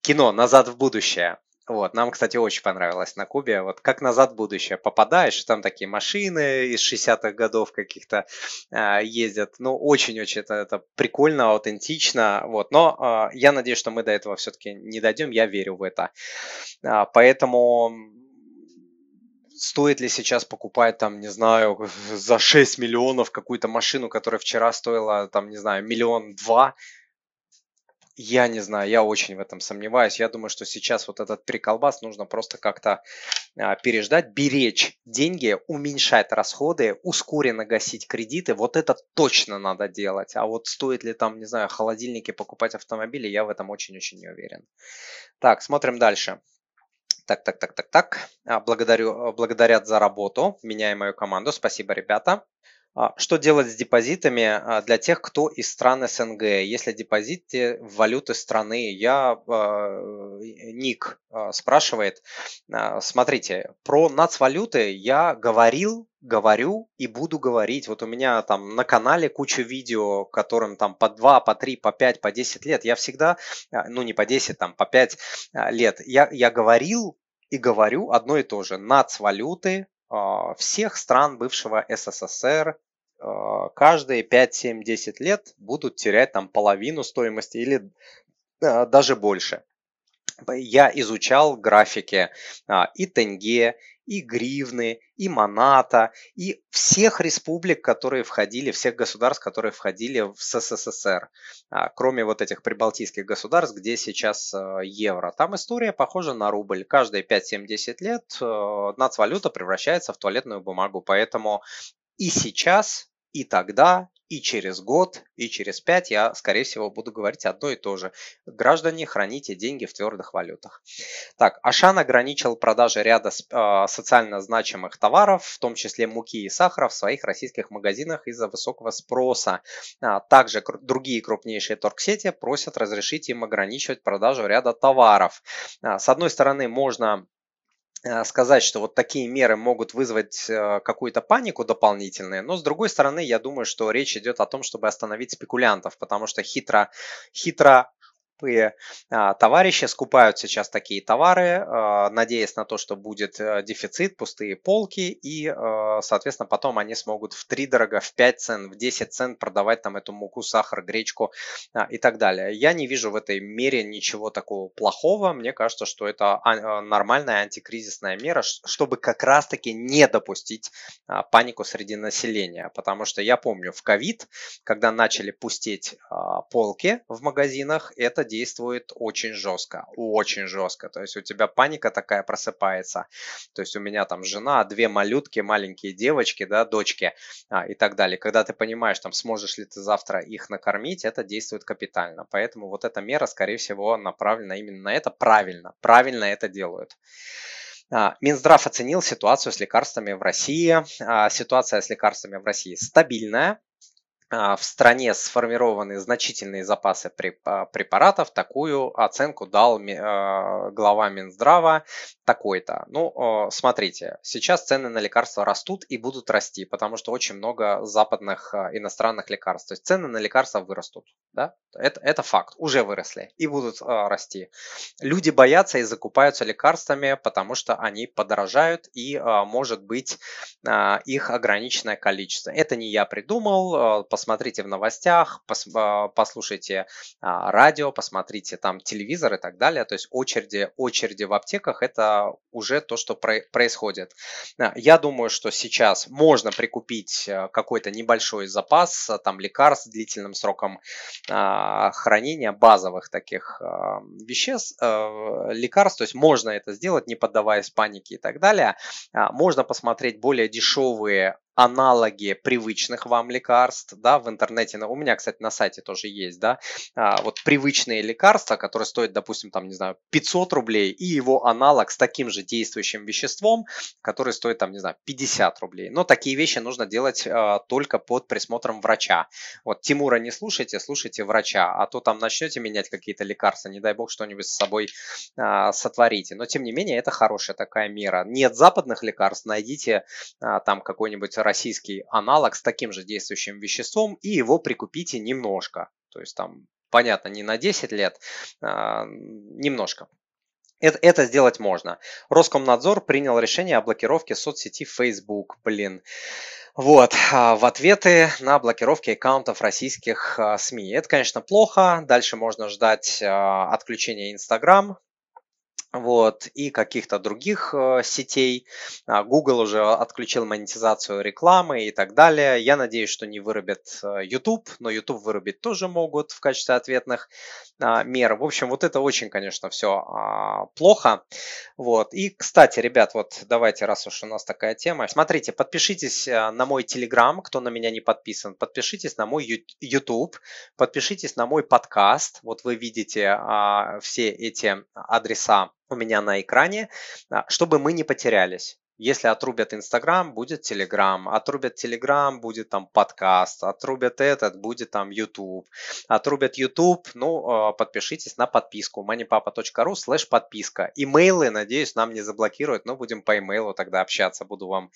кино «Назад в будущее». Вот, нам, кстати, очень понравилось на Кубе. Вот как назад в будущее попадаешь, там такие машины из 60-х годов каких-то э, ездят. Ну, очень-очень это, это прикольно, аутентично. Вот, но э, я надеюсь, что мы до этого все-таки не дойдем. Я верю в это. Э, поэтому стоит ли сейчас покупать там, не знаю, за 6 миллионов какую-то машину, которая вчера стоила там, не знаю, миллион два, я не знаю, я очень в этом сомневаюсь. Я думаю, что сейчас вот этот приколбас нужно просто как-то а, переждать, беречь деньги, уменьшать расходы, ускоренно гасить кредиты. Вот это точно надо делать. А вот стоит ли там, не знаю, холодильники покупать автомобили, я в этом очень-очень не уверен. Так, смотрим дальше. Так, так, так, так, так. А, благодарю, благодарят за работу меня и мою команду. Спасибо, ребята. А, что делать с депозитами а, для тех, кто из стран СНГ? Если депозиты в валюты страны, я а, Ник спрашивает. Смотрите, про нацвалюты я говорил, говорю и буду говорить. Вот у меня там на канале куча видео, которым там по 2, по 3, по 5, по 10 лет. Я всегда, ну не по 10, там по 5 лет. Я, я говорил и говорю одно и то же. Нацвалюты всех стран бывшего СССР каждые 5, 7, 10 лет будут терять там половину стоимости или даже больше. Я изучал графики и тенге, и гривны, и Моната, и всех республик, которые входили, всех государств, которые входили в СССР, а, кроме вот этих прибалтийских государств, где сейчас э, евро. Там история похожа на рубль. Каждые 5-7-10 лет э, нацвалюта превращается в туалетную бумагу, поэтому и сейчас, и тогда, и через год, и через пять я, скорее всего, буду говорить одно и то же. Граждане, храните деньги в твердых валютах. Так, Ашан ограничил продажи ряда э, социально значимых товаров, в том числе муки и сахара, в своих российских магазинах из-за высокого спроса. А, также другие крупнейшие торгсети просят разрешить им ограничивать продажу ряда товаров. А, с одной стороны, можно сказать, что вот такие меры могут вызвать э, какую-то панику дополнительную, но с другой стороны, я думаю, что речь идет о том, чтобы остановить спекулянтов, потому что хитро, хитро глупые а, товарищи скупают сейчас такие товары, а, надеясь на то, что будет э, дефицит, пустые полки, и, а, соответственно, потом они смогут в 3 дорого, в 5 цен, в 10 цен продавать там эту муку, сахар, гречку и так далее. Я не вижу в этой мере ничего такого плохого. Мне кажется, что это нормальная антикризисная мера, чтобы как раз-таки не допустить панику среди населения. Потому что я помню в ковид, когда начали пустеть полки в магазинах, это действует очень жестко, очень жестко. То есть у тебя паника такая просыпается. То есть у меня там жена, две малютки, маленькие девочки, да, дочки а, и так далее. Когда ты понимаешь, там, сможешь ли ты завтра их накормить, это действует капитально. Поэтому вот эта мера, скорее всего, направлена именно на это. Правильно, правильно это делают. А, Минздрав оценил ситуацию с лекарствами в России. А, ситуация с лекарствами в России стабильная. А, в стране сформированы значительные запасы а, препаратов, такую оценку дал а, глава Минздрава такой-то. Ну, смотрите, сейчас цены на лекарства растут и будут расти, потому что очень много западных иностранных лекарств. То есть цены на лекарства вырастут. Да? Это, это факт, уже выросли и будут расти. Люди боятся и закупаются лекарствами, потому что они подорожают и, может быть, их ограниченное количество. Это не я придумал, посмотрите в новостях, пос, а, послушайте а, радио, посмотрите там телевизор и так далее. То есть очереди, очереди в аптеках это уже то, что про, происходит. А, я думаю, что сейчас можно прикупить какой-то небольшой запас там лекарств с длительным сроком хранения базовых таких веществ, лекарств. То есть можно это сделать, не поддаваясь панике и так далее. Можно посмотреть более дешевые аналоги привычных вам лекарств, да, в интернете, у меня, кстати, на сайте тоже есть, да, а, вот привычные лекарства, которые стоят, допустим, там, не знаю, 500 рублей, и его аналог с таким же действующим веществом, который стоит, там, не знаю, 50 рублей. Но такие вещи нужно делать а, только под присмотром врача. Вот, Тимура не слушайте, слушайте врача, а то там начнете менять какие-то лекарства, не дай бог что-нибудь с собой а, сотворите. Но, тем не менее, это хорошая такая мера. Нет западных лекарств, найдите там какой-нибудь российский аналог с таким же действующим веществом и его прикупите немножко. То есть там, понятно, не на 10 лет, а, немножко. Это, это сделать можно. Роскомнадзор принял решение о блокировке соцсети Facebook. Блин. Вот, а, в ответы на блокировки аккаунтов российских а, СМИ. Это, конечно, плохо. Дальше можно ждать а, отключения Instagram, вот, и каких-то других э, сетей. А, Google уже отключил монетизацию рекламы и так далее. Я надеюсь, что не вырубят э, YouTube, но YouTube вырубить тоже могут в качестве ответных а, мер. В общем, вот это очень, конечно, все а, плохо. Вот. И, кстати, ребят, вот давайте, раз уж у нас такая тема, смотрите, подпишитесь э, на мой Telegram, кто на меня не подписан, подпишитесь на мой YouTube, подпишитесь на мой подкаст. Вот вы видите все эти адреса у меня на экране, а, чтобы мы не потерялись. Если отрубят Инстаграм, будет Телеграм. Отрубят Телеграм, будет там подкаст. Отрубят этот, будет там YouTube. Отрубят YouTube, ну, а, подпишитесь на подписку. moneypapa.ru слэш подписка. Имейлы, надеюсь, нам не заблокируют, но будем по имейлу тогда общаться. Буду вам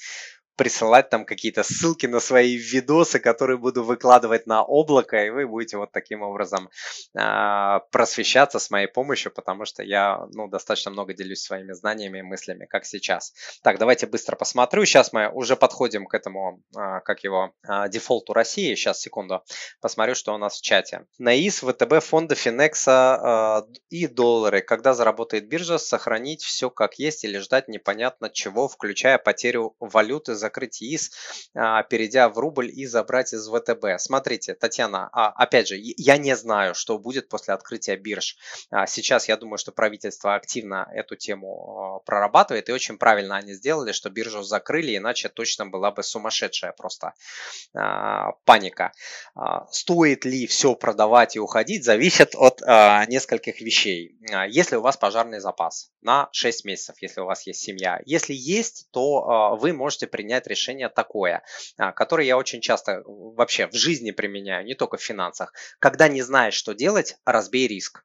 присылать там какие-то ссылки на свои видосы, которые буду выкладывать на облако, и вы будете вот таким образом э, просвещаться с моей помощью, потому что я ну, достаточно много делюсь своими знаниями и мыслями, как сейчас. Так, давайте быстро посмотрю. Сейчас мы уже подходим к этому, э, как его, э, дефолту России. Сейчас, секунду, посмотрю, что у нас в чате. НАИС, ВТБ, фонды Финекса э, и доллары. Когда заработает биржа, сохранить все как есть или ждать непонятно чего, включая потерю валюты, закрыть ИИС, а, перейдя в рубль и забрать из ВТБ. Смотрите, Татьяна, а, опять же, я не знаю, что будет после открытия бирж. А, сейчас я думаю, что правительство активно эту тему прорабатывает, и очень правильно они сделали, что биржу закрыли, иначе точно была бы сумасшедшая просто паника. Стоит ли все продавать и уходить, зависит от нескольких вещей. Если у вас пожарный запас на 6 месяцев, если у вас есть семья, если есть, то вы можете принять решение такое, которое я очень часто вообще в жизни применяю, не только в финансах. Когда не знаешь, что делать, разбей риск.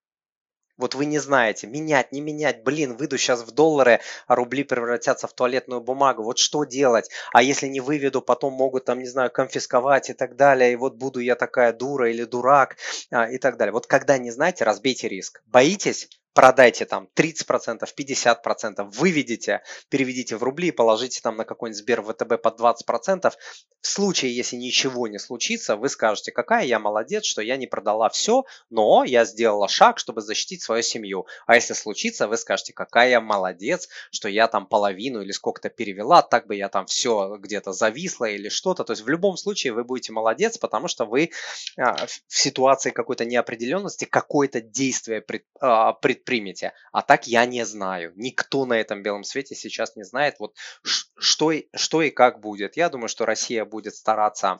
Вот вы не знаете, менять, не менять, блин, выйду сейчас в доллары, а рубли превратятся в туалетную бумагу, вот что делать? А если не выведу, потом могут там, не знаю, конфисковать и так далее, и вот буду я такая дура или дурак а, и так далее. Вот когда не знаете, разбейте риск. Боитесь? Продайте там 30%, 50%, выведите, переведите в рубли положите там на какой-нибудь Сбер ВТБ под 20%. В случае, если ничего не случится, вы скажете, какая я молодец, что я не продала все, но я сделала шаг, чтобы защитить свою семью. А если случится, вы скажете, какая я молодец, что я там половину или сколько-то перевела, так бы я там все где-то зависла или что-то. То есть в любом случае вы будете молодец, потому что вы а, в ситуации какой-то неопределенности какое-то действие а, предприняли предпримете. А так я не знаю. Никто на этом белом свете сейчас не знает, вот что, что и как будет. Я думаю, что Россия будет стараться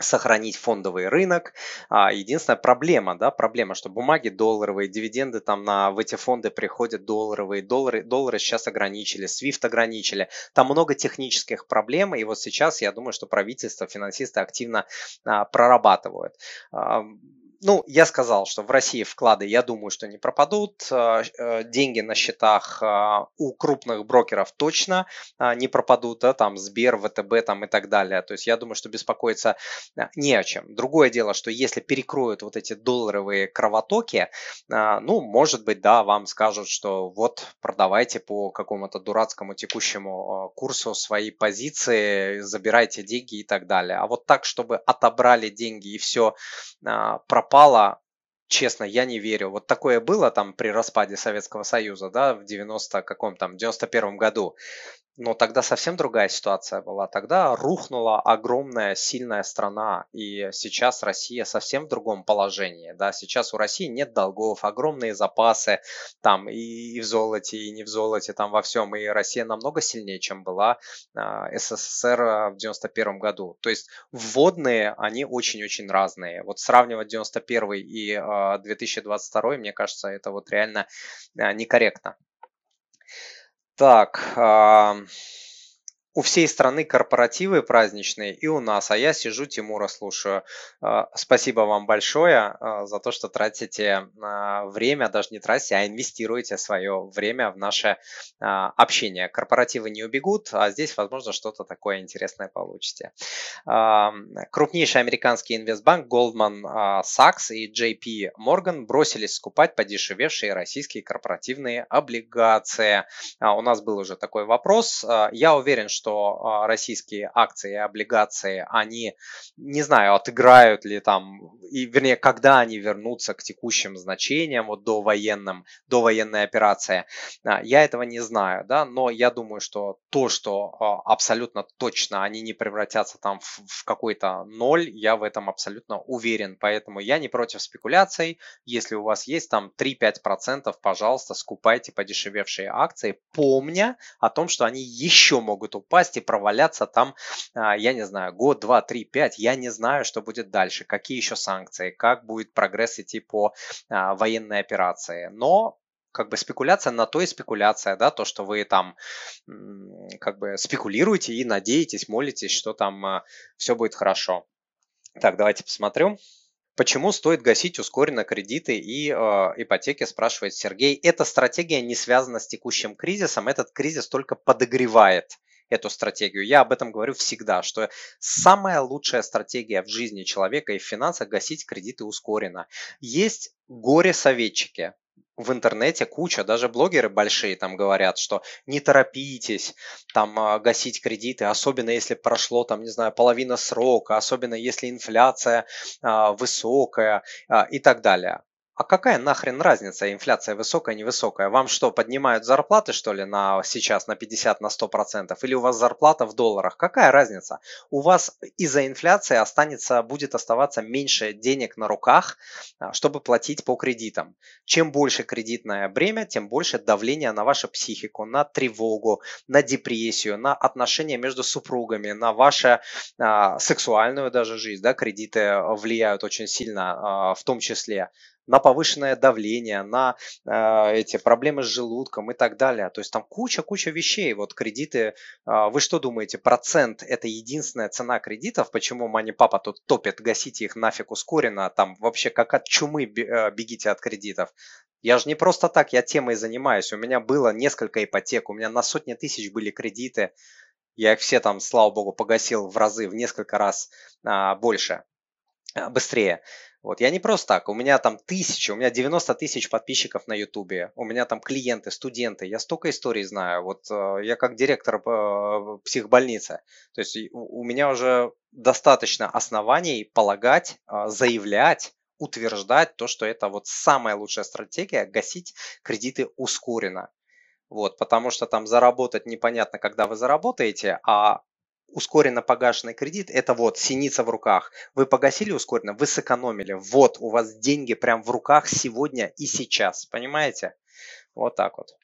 сохранить фондовый рынок. А, единственная проблема, да, проблема, что бумаги долларовые, дивиденды там на, в эти фонды приходят долларовые, доллары, доллары сейчас ограничили, SWIFT ограничили. Там много технических проблем, и вот сейчас я думаю, что правительство, финансисты активно а, прорабатывают. А, ну, я сказал, что в России вклады, я думаю, что не пропадут. Э, э, деньги на счетах э, у крупных брокеров точно не пропадут, да, там Сбер, ВТБ там и так далее. То есть я думаю, что беспокоиться не о чем. Другое дело, что если перекроют вот эти долларовые кровотоки, ну, может быть, да, вам скажут, что вот продавайте по какому-то дурацкому текущему курсу свои позиции, забирайте деньги и так далее. А вот так, чтобы отобрали деньги и все пропало, пропало, честно, я не верю. Вот такое было там при распаде Советского Союза, да, в 90 каком там, 91 году. Но тогда совсем другая ситуация была. Тогда рухнула огромная, сильная страна, и сейчас Россия совсем в другом положении. Да? Сейчас у России нет долгов, огромные запасы там и, и в золоте, и не в золоте, там во всем. И Россия намного сильнее, чем была э, СССР в 91 году. То есть вводные, они очень-очень разные. Вот сравнивать 91 и э, 2022, мне кажется, это вот реально э, некорректно. Так, у всей страны корпоративы праздничные и у нас, а я сижу Тимура слушаю. А, спасибо вам большое а, за то, что тратите а, время, даже не тратите, а инвестируете свое время в наше общение. Корпоративы не убегут, а здесь, возможно, что-то такое интересное получите. Крупнейший американский инвестбанк Goldman Sachs и JP Morgan бросились скупать подешевевшие российские корпоративные облигации. У нас был уже такой вопрос. Я уверен, что что а, российские акции и облигации, они, не знаю, отыграют ли там, и, вернее, когда они вернутся к текущим значениям, вот до военным, до военной операции, а, я этого не знаю, да, но я думаю, что то, что а, абсолютно точно они не превратятся там в, в какой-то ноль, я в этом абсолютно уверен, поэтому я не против спекуляций, если у вас есть там 3-5%, пожалуйста, скупайте подешевевшие акции, помня о том, что они еще могут упасть упасть и проваляться там, а, я не знаю, год, два, три, пять. Я не знаю, что будет дальше, какие еще санкции, как будет прогресс идти по а, военной операции. Но как бы спекуляция на то и спекуляция, да, то, что вы там как бы спекулируете и надеетесь, молитесь, что там а, все будет хорошо. Так, давайте посмотрю. Почему стоит гасить ускоренно кредиты и э, ипотеки, спрашивает Сергей. Эта стратегия не связана с текущим кризисом, этот кризис только подогревает эту стратегию. Я об этом говорю всегда, что самая лучшая стратегия в жизни человека и в финансах гасить кредиты ускоренно. Есть горе-советчики, в интернете куча, даже блогеры большие там говорят, что не торопитесь там а, гасить кредиты, особенно если прошло там, не знаю, половина срока, особенно если инфляция а, высокая а, и так далее. А какая нахрен разница, инфляция высокая, невысокая? Вам что, поднимают зарплаты, что ли, на сейчас на 50, на 100 процентов? Или у вас зарплата в долларах? Какая разница? У вас из-за инфляции останется, будет оставаться меньше денег на руках, а, чтобы платить по кредитам. Чем больше кредитное бремя, тем больше давление на вашу психику, на тревогу, на депрессию, на отношения между супругами, на вашу а, сексуальную даже жизнь. Да? Кредиты влияют очень сильно а, в том числе на повышенное давление, на э, эти проблемы с желудком и так далее. То есть там куча-куча вещей. Вот кредиты, э, вы что думаете, процент это единственная цена кредитов? Почему мани папа тут топит, гасите их нафиг ускоренно, там вообще как от чумы э, бегите от кредитов. Я же не просто так, я темой занимаюсь. У меня было несколько ипотек, у меня на сотни тысяч были кредиты. Я их все там, слава богу, погасил в разы, в несколько раз а, больше, а, быстрее. Вот, я не просто так, у меня там тысячи, у меня 90 тысяч подписчиков на ютубе, у меня там клиенты, студенты, я столько историй знаю, вот э, я как директор э, психбольницы, то есть у меня уже достаточно оснований полагать, э, заявлять, утверждать то, что это вот самая лучшая стратегия гасить кредиты ускоренно. Вот, потому что там заработать непонятно, когда вы заработаете, а ускоренно погашенный кредит – это вот синица в руках. Вы погасили ускоренно, вы сэкономили. Вот у вас деньги прям в руках сегодня и сейчас. Понимаете? Вот так вот.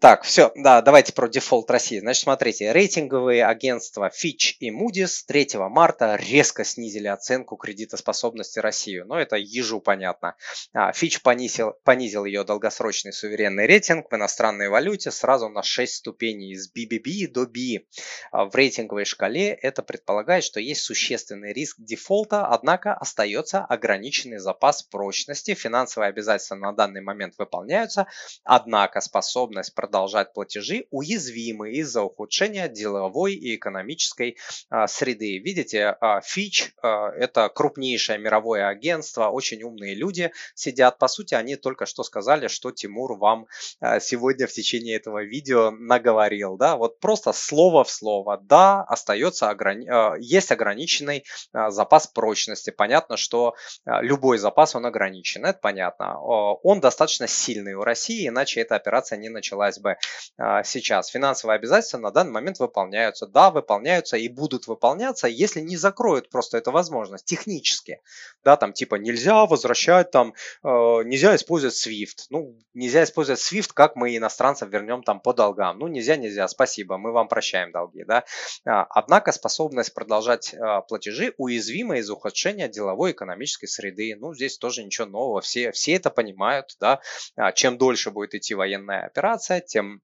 Так, все, да, давайте про дефолт России. Значит, смотрите, рейтинговые агентства Fitch и Moody's 3 марта резко снизили оценку кредитоспособности России. Но это ежу понятно. А, Fitch понизил, понизил ее долгосрочный суверенный рейтинг в иностранной валюте сразу на 6 ступеней из BBB до B. А, в рейтинговой шкале это предполагает, что есть существенный риск дефолта, однако остается ограниченный запас прочности. Финансовые обязательства на данный момент выполняются, однако способность продолжать платежи уязвимы из-за ухудшения деловой и экономической а, среды. Видите, а, Fitch а, это крупнейшее мировое агентство, очень умные люди сидят. По сути, они только что сказали, что Тимур вам сегодня в течение этого видео наговорил. Да? Вот просто слово в слово. Да, остается ограни... есть ограниченный запас прочности. Понятно, что любой запас он ограничен. Это понятно. Он достаточно сильный у России, иначе эта операция не началась казалось бы, а, сейчас. Финансовые обязательства на данный момент выполняются. Да, выполняются и будут выполняться, если не закроют просто эту возможность технически. Да, там типа нельзя возвращать, там а, нельзя использовать SWIFT. Ну, нельзя использовать SWIFT, как мы иностранцев вернем там по долгам. Ну, нельзя, нельзя, спасибо, мы вам прощаем долги. Да? А, однако способность продолжать платежи уязвима из ухудшения деловой экономической среды. Ну, здесь тоже ничего нового, все, все это понимают. Да? Чем дольше будет идти военная операция, тем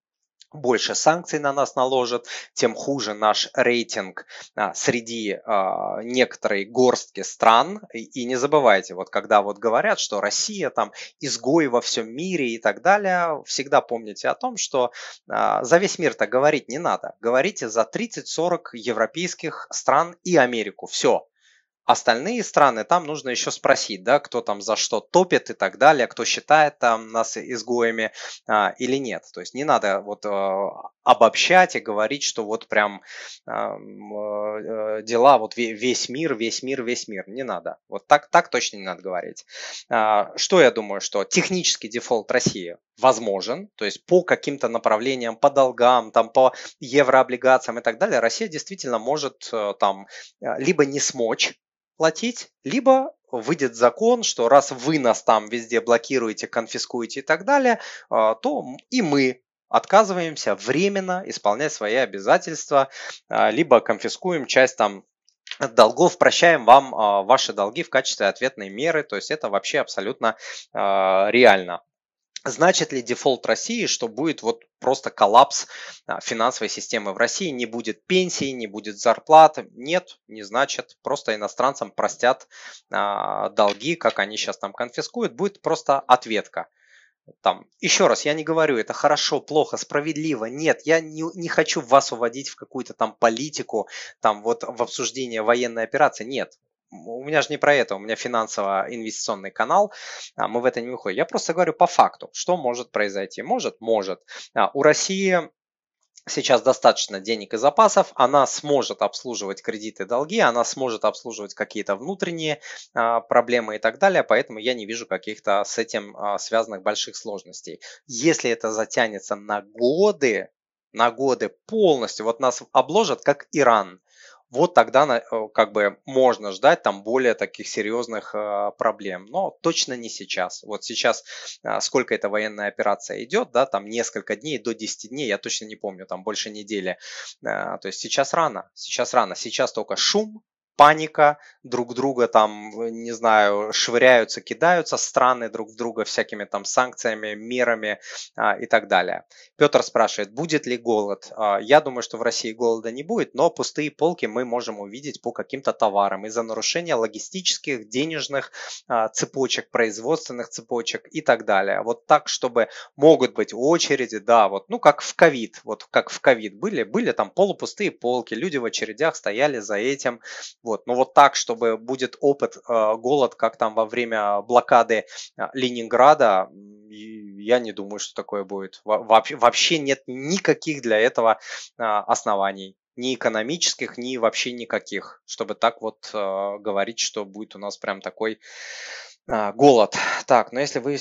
больше санкций на нас наложат, тем хуже наш рейтинг а, среди а, некоторой горстки стран. И, и не забывайте, вот когда вот говорят, что Россия там изгой во всем мире и так далее, всегда помните о том, что а, за весь мир-то говорить не надо. Говорите за 30-40 европейских стран и Америку. Все. Остальные страны, там нужно еще спросить, да, кто там за что топит и так далее, кто считает там нас изгоями а, или нет. То есть не надо вот а, обобщать и говорить, что вот прям а, а, дела, вот весь мир, весь мир, весь мир. Не надо. Вот так, так точно не надо говорить. А, что я думаю, что технический дефолт России возможен, то есть по каким-то направлениям, по долгам, там, по еврооблигациям и так далее, Россия действительно может там либо не смочь платить, либо выйдет закон, что раз вы нас там везде блокируете, конфискуете и так далее, а, то и мы отказываемся временно исполнять свои обязательства, а, либо конфискуем часть там долгов, прощаем вам а, ваши долги в качестве ответной меры, то есть это вообще абсолютно реально. Значит ли дефолт России, что будет вот просто коллапс а, финансовой системы в России? Не будет пенсии, не будет зарплат? Нет, не значит. Просто иностранцам простят а, долги, как они сейчас там конфискуют. Будет просто ответка. там, еще раз, я не говорю, это хорошо, плохо, справедливо. Нет, я не, не хочу вас уводить в какую-то там политику, там вот в обсуждение военной операции. Нет, у меня же не про это, у меня финансово-инвестиционный канал, а, мы в это не выходим. Я просто говорю по факту, что может произойти. Может, может. А, у России сейчас достаточно денег и запасов, она сможет обслуживать кредиты, долги, она сможет обслуживать какие-то внутренние а, проблемы и так далее, поэтому я не вижу каких-то с этим а, связанных больших сложностей. Если это затянется на годы, на годы полностью, вот нас обложат как Иран, вот тогда э, как бы можно ждать там более таких серьезных э, проблем. Но точно не сейчас. Вот сейчас а, сколько эта военная операция идет, да, там несколько дней до 10 дней, я точно не помню, там больше недели. А, то есть сейчас рано, сейчас рано, сейчас только шум, паника, друг друга там, не знаю, швыряются, кидаются страны друг в друга всякими там санкциями, мерами а, и так далее. Петр спрашивает, будет ли голод? А, я думаю, что в России голода не будет, но пустые полки мы можем увидеть по каким-то товарам из-за нарушения логистических, денежных а, цепочек, производственных цепочек и так далее. Вот так, чтобы могут быть очереди, да, вот, ну как в ковид, вот как в ковид были, были там полупустые полки, люди в очередях стояли за этим, вот. Но вот так, чтобы будет опыт, э, голод, как там во время блокады э, Ленинграда, я не думаю, что такое будет. Вообще, вообще нет никаких для этого э, оснований ни экономических, ни вообще никаких, чтобы так вот говорить, что будет у нас прям такой голод. Так, но если вы...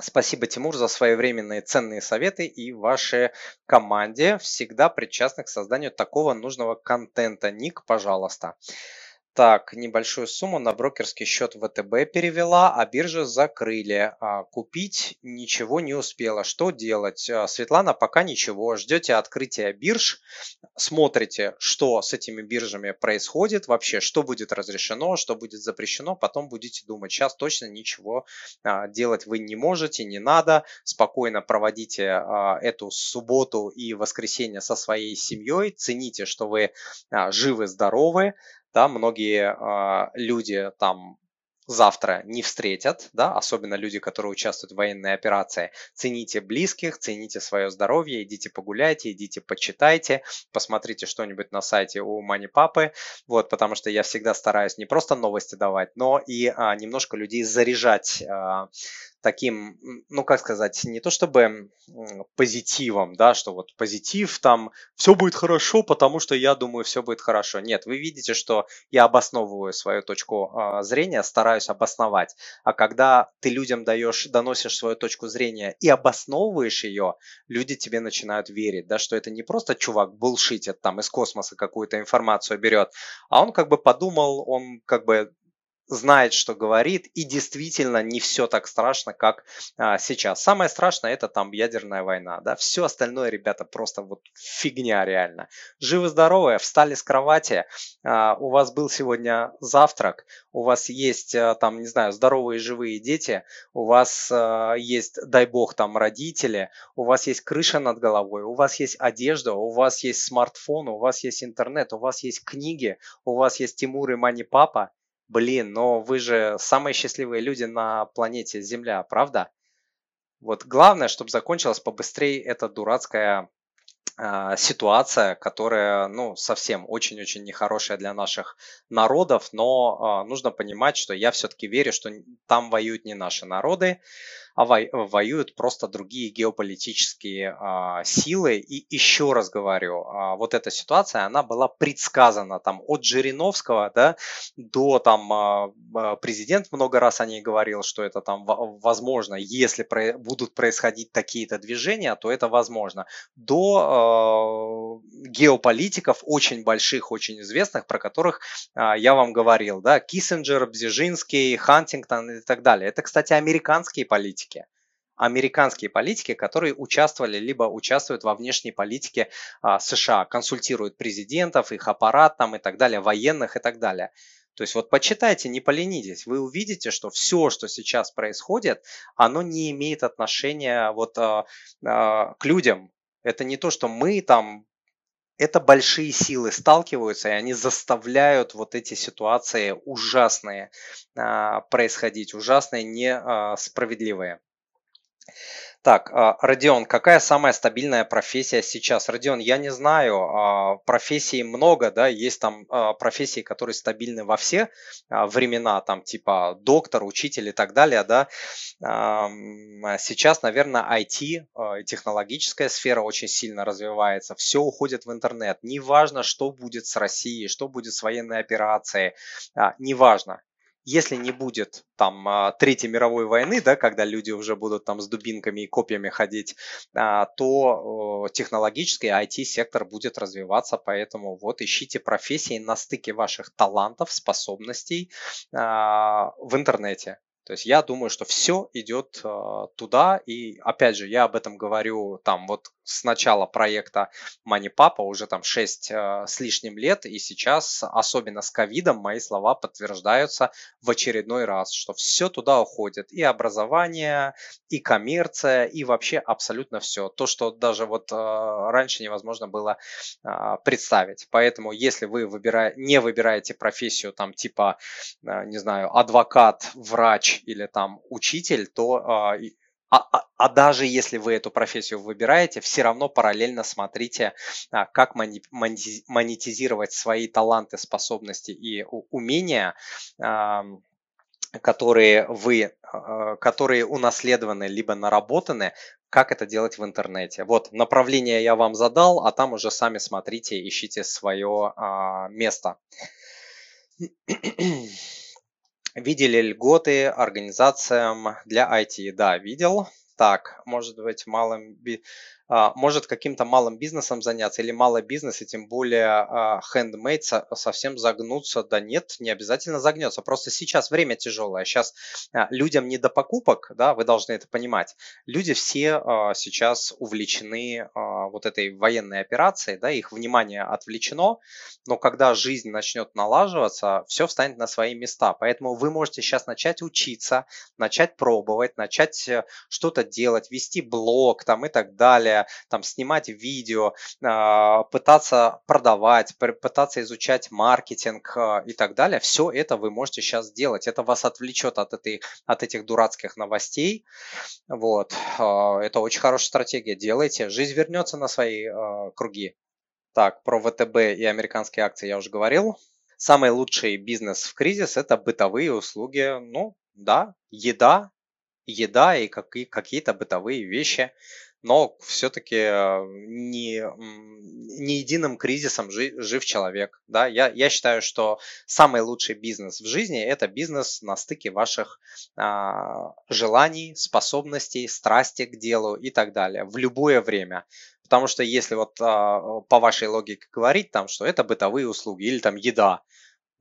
Спасибо, Тимур, за своевременные ценные советы и вашей команде, всегда причастны к созданию такого нужного контента. Ник, пожалуйста. Так, небольшую сумму на брокерский счет ВТБ перевела, а биржи закрыли. А, купить ничего не успела. Что делать? А, Светлана, пока ничего. Ждете открытия бирж, смотрите, что с этими биржами происходит вообще, что будет разрешено, что будет запрещено, потом будете думать. Сейчас точно ничего а, делать вы не можете, не надо. Спокойно проводите эту субботу и воскресенье со своей семьей. Цените, что вы живы, здоровы да, многие э, люди там завтра не встретят, да, особенно люди, которые участвуют в военной операции. Цените близких, цените свое здоровье, идите погуляйте, идите почитайте, посмотрите что-нибудь на сайте у Мани Папы, вот, потому что я всегда стараюсь не просто новости давать, но и а, немножко людей заряжать а, таким, ну как сказать, не то чтобы позитивом, да, что вот позитив там, все будет хорошо, потому что я думаю, все будет хорошо. Нет, вы видите, что я обосновываю свою точку э, зрения, стараюсь обосновать. А когда ты людям даешь, доносишь свою точку зрения и обосновываешь ее, люди тебе начинают верить, да, что это не просто чувак булшитит там из космоса какую-то информацию берет, а он как бы подумал, он как бы знает, что говорит, и действительно не все так страшно, как а, сейчас. Самое страшное это там ядерная война, да, все остальное, ребята, просто вот фигня реально. Живы-здоровы, встали с кровати, а, у вас был сегодня завтрак, у вас есть а, там, не знаю, здоровые живые дети, у вас а, есть, дай бог, там родители, у вас есть крыша над головой, у вас есть одежда, у вас есть смартфон, у вас есть интернет, у вас есть книги, у вас есть Тимур и Мани Папа, Блин, но вы же самые счастливые люди на планете Земля, правда? Вот главное, чтобы закончилась побыстрее эта дурацкая э, ситуация, которая, ну, совсем очень-очень нехорошая для наших народов, но э, нужно понимать, что я все-таки верю, что там воюют не наши народы, а воюют просто другие геополитические а, силы. И еще раз говорю, а, вот эта ситуация, она была предсказана там от Жириновского да, до там а, президент много раз о ней говорил, что это там возможно, если будут происходить такие-то движения, то это возможно. До э, геополитиков очень больших, очень известных, про которых э, я вам говорил, да, Киссинджер, Бзижинский, Хантингтон и так далее. Это, кстати, американские политики политики американские политики, которые участвовали либо участвуют во внешней политике а, США, консультируют президентов, их аппарат там и так далее, военных и так далее. То есть вот почитайте, не поленитесь, вы увидите, что все, что сейчас происходит, оно не имеет отношения вот а, а, к людям. Это не то, что мы там это большие силы сталкиваются, и они заставляют вот эти ситуации ужасные а, происходить, ужасные, несправедливые. Так, а, Родион, какая самая стабильная профессия сейчас? Родион, я не знаю, а, профессий много, да, есть там а, профессии, которые стабильны во все времена, там типа доктор, учитель и так далее, да. Сейчас, наверное, IT, технологическая сфера очень сильно развивается, все уходит в интернет. Неважно, что будет с Россией, что будет с военной операцией, неважно если не будет там а, Третьей мировой войны, да, когда люди уже будут там с дубинками и копьями ходить, а, то технологический IT-сектор будет развиваться, поэтому вот ищите профессии на стыке ваших талантов, способностей а, в интернете. То есть я думаю, что все идет туда, и опять же, я об этом говорю там вот с начала проекта MoneyPapa уже там 6 э, с лишним лет, и сейчас, особенно с ковидом, мои слова подтверждаются в очередной раз, что все туда уходит, и образование, и коммерция, и вообще абсолютно все. То, что даже вот э, раньше невозможно было э, представить. Поэтому, если вы выбира... не выбираете профессию там типа, э, не знаю, адвокат, врач, или там учитель, то а, а, а, а даже если вы эту профессию выбираете, все равно параллельно смотрите, а, как монетизировать свои таланты, способности и умения, которые вы, которые унаследованы либо наработаны, как это делать в интернете. Вот направление я вам задал, а там уже сами смотрите, ищите свое место. Видели льготы организациям для IT? Да, видел. Так, может быть, малым может каким-то малым бизнесом заняться или малый бизнес, и тем более а, совсем загнуться, да нет, не обязательно загнется, просто сейчас время тяжелое, сейчас а, людям не до покупок, да, вы должны это понимать, люди все сейчас увлечены вот этой военной операцией, да, их внимание отвлечено, но когда жизнь начнет налаживаться, все встанет на свои места, поэтому вы можете сейчас начать учиться, начать пробовать, начать э, что-то делать, вести блог там и так далее, там снимать видео, а, пытаться продавать, пытаться изучать маркетинг а, и так далее, все это вы можете сейчас сделать. Это вас отвлечет от, этой, от этих дурацких новостей. Вот. А, это очень хорошая стратегия. Делайте. Жизнь вернется на свои круги. Так, про ВТБ и американские акции я уже говорил. Самый лучший бизнес в кризис – это бытовые услуги. Ну, да, еда, еда и какие-то бытовые вещи но все-таки э, не, не единым кризисом жив, жив человек. Да? Я, я считаю, что самый лучший бизнес в жизни – это бизнес на стыке ваших а, желаний, способностей, страсти к делу и так далее в любое время. Потому что если вот а, по вашей логике говорить, там, что это бытовые услуги или там еда,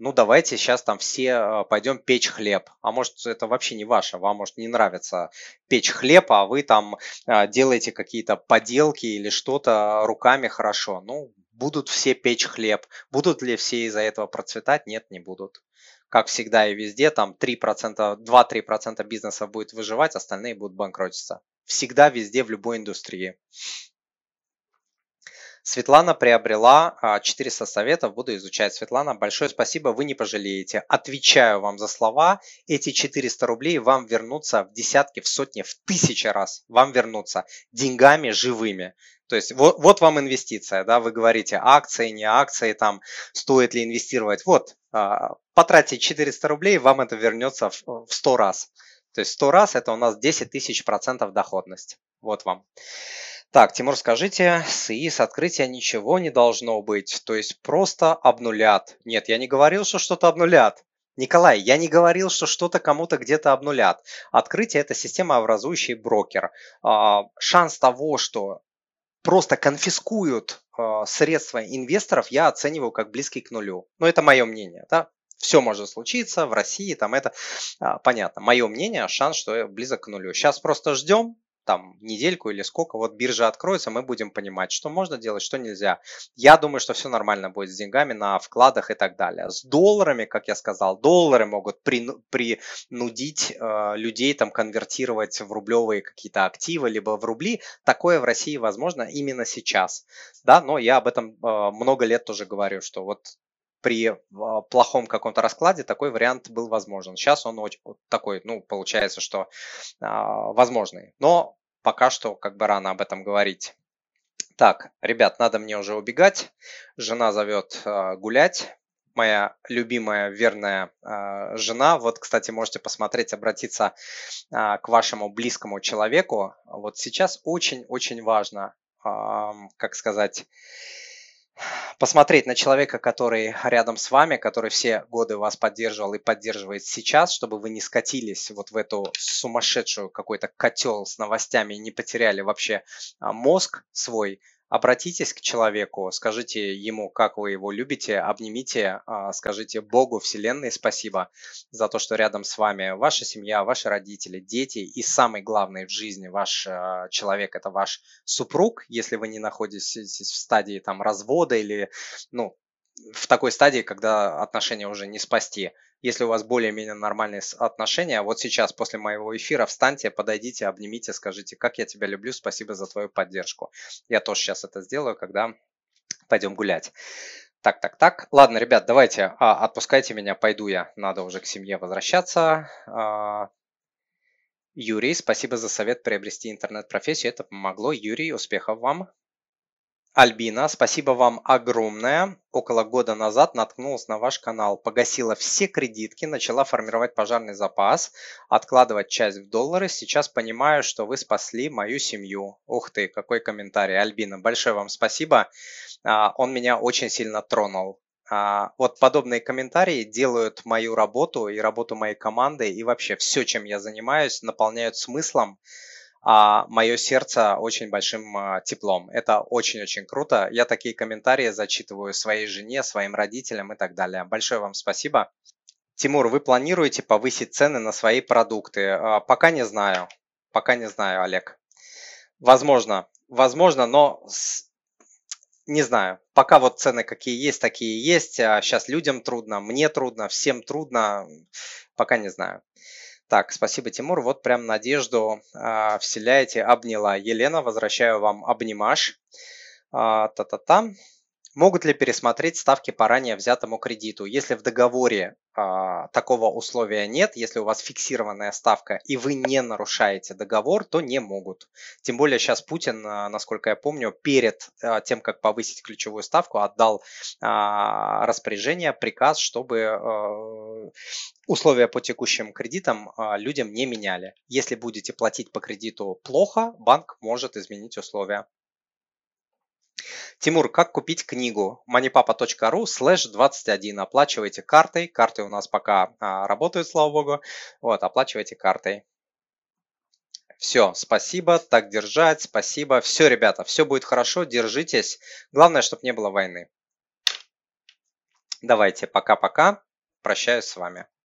ну давайте сейчас там все а, пойдем печь хлеб. А может это вообще не ваше, вам может не нравится печь хлеб, а вы там а, делаете какие-то поделки или что-то руками хорошо. Ну, будут все печь хлеб. Будут ли все из-за этого процветать? Нет, не будут. Как всегда и везде, там 3%, 2-3% бизнеса будет выживать, остальные будут банкротиться. Всегда, везде, в любой индустрии. Светлана приобрела 400 а, советов, буду изучать. Светлана, большое спасибо, вы не пожалеете. Отвечаю вам за слова. Эти 400 рублей вам вернутся в десятки, в сотни, в тысячи раз. Вам вернутся деньгами живыми. То есть вот, вот вам инвестиция, да, вы говорите акции, не акции, там, стоит ли инвестировать. Вот, а, потратьте 400 рублей, вам это вернется в 100 раз. То есть 100 раз это у нас 10 тысяч процентов доходность. Вот вам. Так, Тимур, скажите, с ИИ с открытия ничего не должно быть, то есть просто обнулят. Нет, я не говорил, что что-то обнулят. Николай, я не говорил, что что-то кому-то где-то обнулят. Открытие – это системообразующий брокер. А, шанс того, что просто конфискуют а, средства инвесторов, я оцениваю как близкий к нулю. Но это мое мнение. Да? Все может случиться в России, там это а, понятно. Мое мнение, шанс, что близок к нулю. Сейчас просто ждем, там недельку или сколько, вот биржа откроется, мы будем понимать, что можно делать, что нельзя. Я думаю, что все нормально будет с деньгами на вкладах и так далее. С долларами, как я сказал, доллары могут принудить э, людей там конвертировать в рублевые какие-то активы, либо в рубли. Такое в России возможно именно сейчас. Да, но я об этом э, много лет тоже говорю, что вот при а, плохом каком-то раскладе такой вариант был возможен. Сейчас он очень такой, ну, получается, что э, возможный. Но пока что как бы рано об этом говорить. Так, ребят, надо мне уже убегать. Жена зовет э, гулять. Моя любимая, верная э, жена. Вот, кстати, можете посмотреть, обратиться э, к вашему близкому человеку. Вот сейчас очень-очень важно, э, как сказать, посмотреть на человека, который рядом с вами, который все годы вас поддерживал и поддерживает сейчас, чтобы вы не скатились вот в эту сумасшедшую какой-то котел с новостями не потеряли вообще а, мозг свой, Обратитесь к человеку, скажите ему, как вы его любите, обнимите, а, скажите Богу, Вселенной спасибо за то, что рядом с вами ваша семья, ваши родители, дети и самый главный в жизни ваш а, человек – это ваш супруг, если вы не находитесь в стадии там развода или ну, в такой стадии, когда отношения уже не спасти. Если у вас более-менее нормальные отношения, вот сейчас после моего эфира встаньте, подойдите, обнимите, скажите, как я тебя люблю, спасибо за твою поддержку. Я тоже сейчас это сделаю, когда пойдем гулять. Так, так, так. Ладно, ребят, давайте, а, отпускайте меня, пойду я. Надо уже к семье возвращаться. А, Юрий, спасибо за совет приобрести интернет-профессию. Это помогло. Юрий, успехов вам. Альбина, спасибо вам огромное. Около года назад наткнулась на ваш канал, погасила все кредитки, начала формировать пожарный запас, откладывать часть в доллары. Сейчас понимаю, что вы спасли мою семью. Ух ты, какой комментарий. Альбина, большое вам спасибо. А, он меня очень сильно тронул. А, вот подобные комментарии делают мою работу и работу моей команды и вообще все, чем я занимаюсь, наполняют смыслом а мое сердце очень большим а, теплом. Это очень-очень круто. Я такие комментарии зачитываю своей жене, своим родителям и так далее. Большое вам спасибо. Тимур, вы планируете повысить цены на свои продукты? А, пока не знаю. Пока не знаю, Олег. Возможно, возможно, но не знаю. Пока вот цены какие есть, такие есть. Сейчас а людям трудно, мне трудно, всем трудно. Пока не знаю. Так, спасибо, Тимур. Вот прям надежду э, вселяете, обняла. Елена, возвращаю вам обнимаш. А, та-та-та. Могут ли пересмотреть ставки по ранее взятому кредиту? Если в договоре а, такого условия нет, если у вас фиксированная ставка и вы не нарушаете договор, то не могут. Тем более сейчас Путин, а, насколько я помню, перед а, тем, как повысить ключевую ставку, отдал а, распоряжение, приказ, чтобы а, условия по текущим кредитам а, людям не меняли. Если будете платить по кредиту плохо, банк может изменить условия. Тимур, как купить книгу? moneypapa.ru slash 21. Оплачивайте картой. Карты у нас пока а, работают, слава богу. Вот, оплачивайте картой. Все, спасибо, так держать, спасибо. Все, ребята, все будет хорошо, держитесь. Главное, чтобы не было войны. Давайте, пока-пока. Прощаюсь с вами.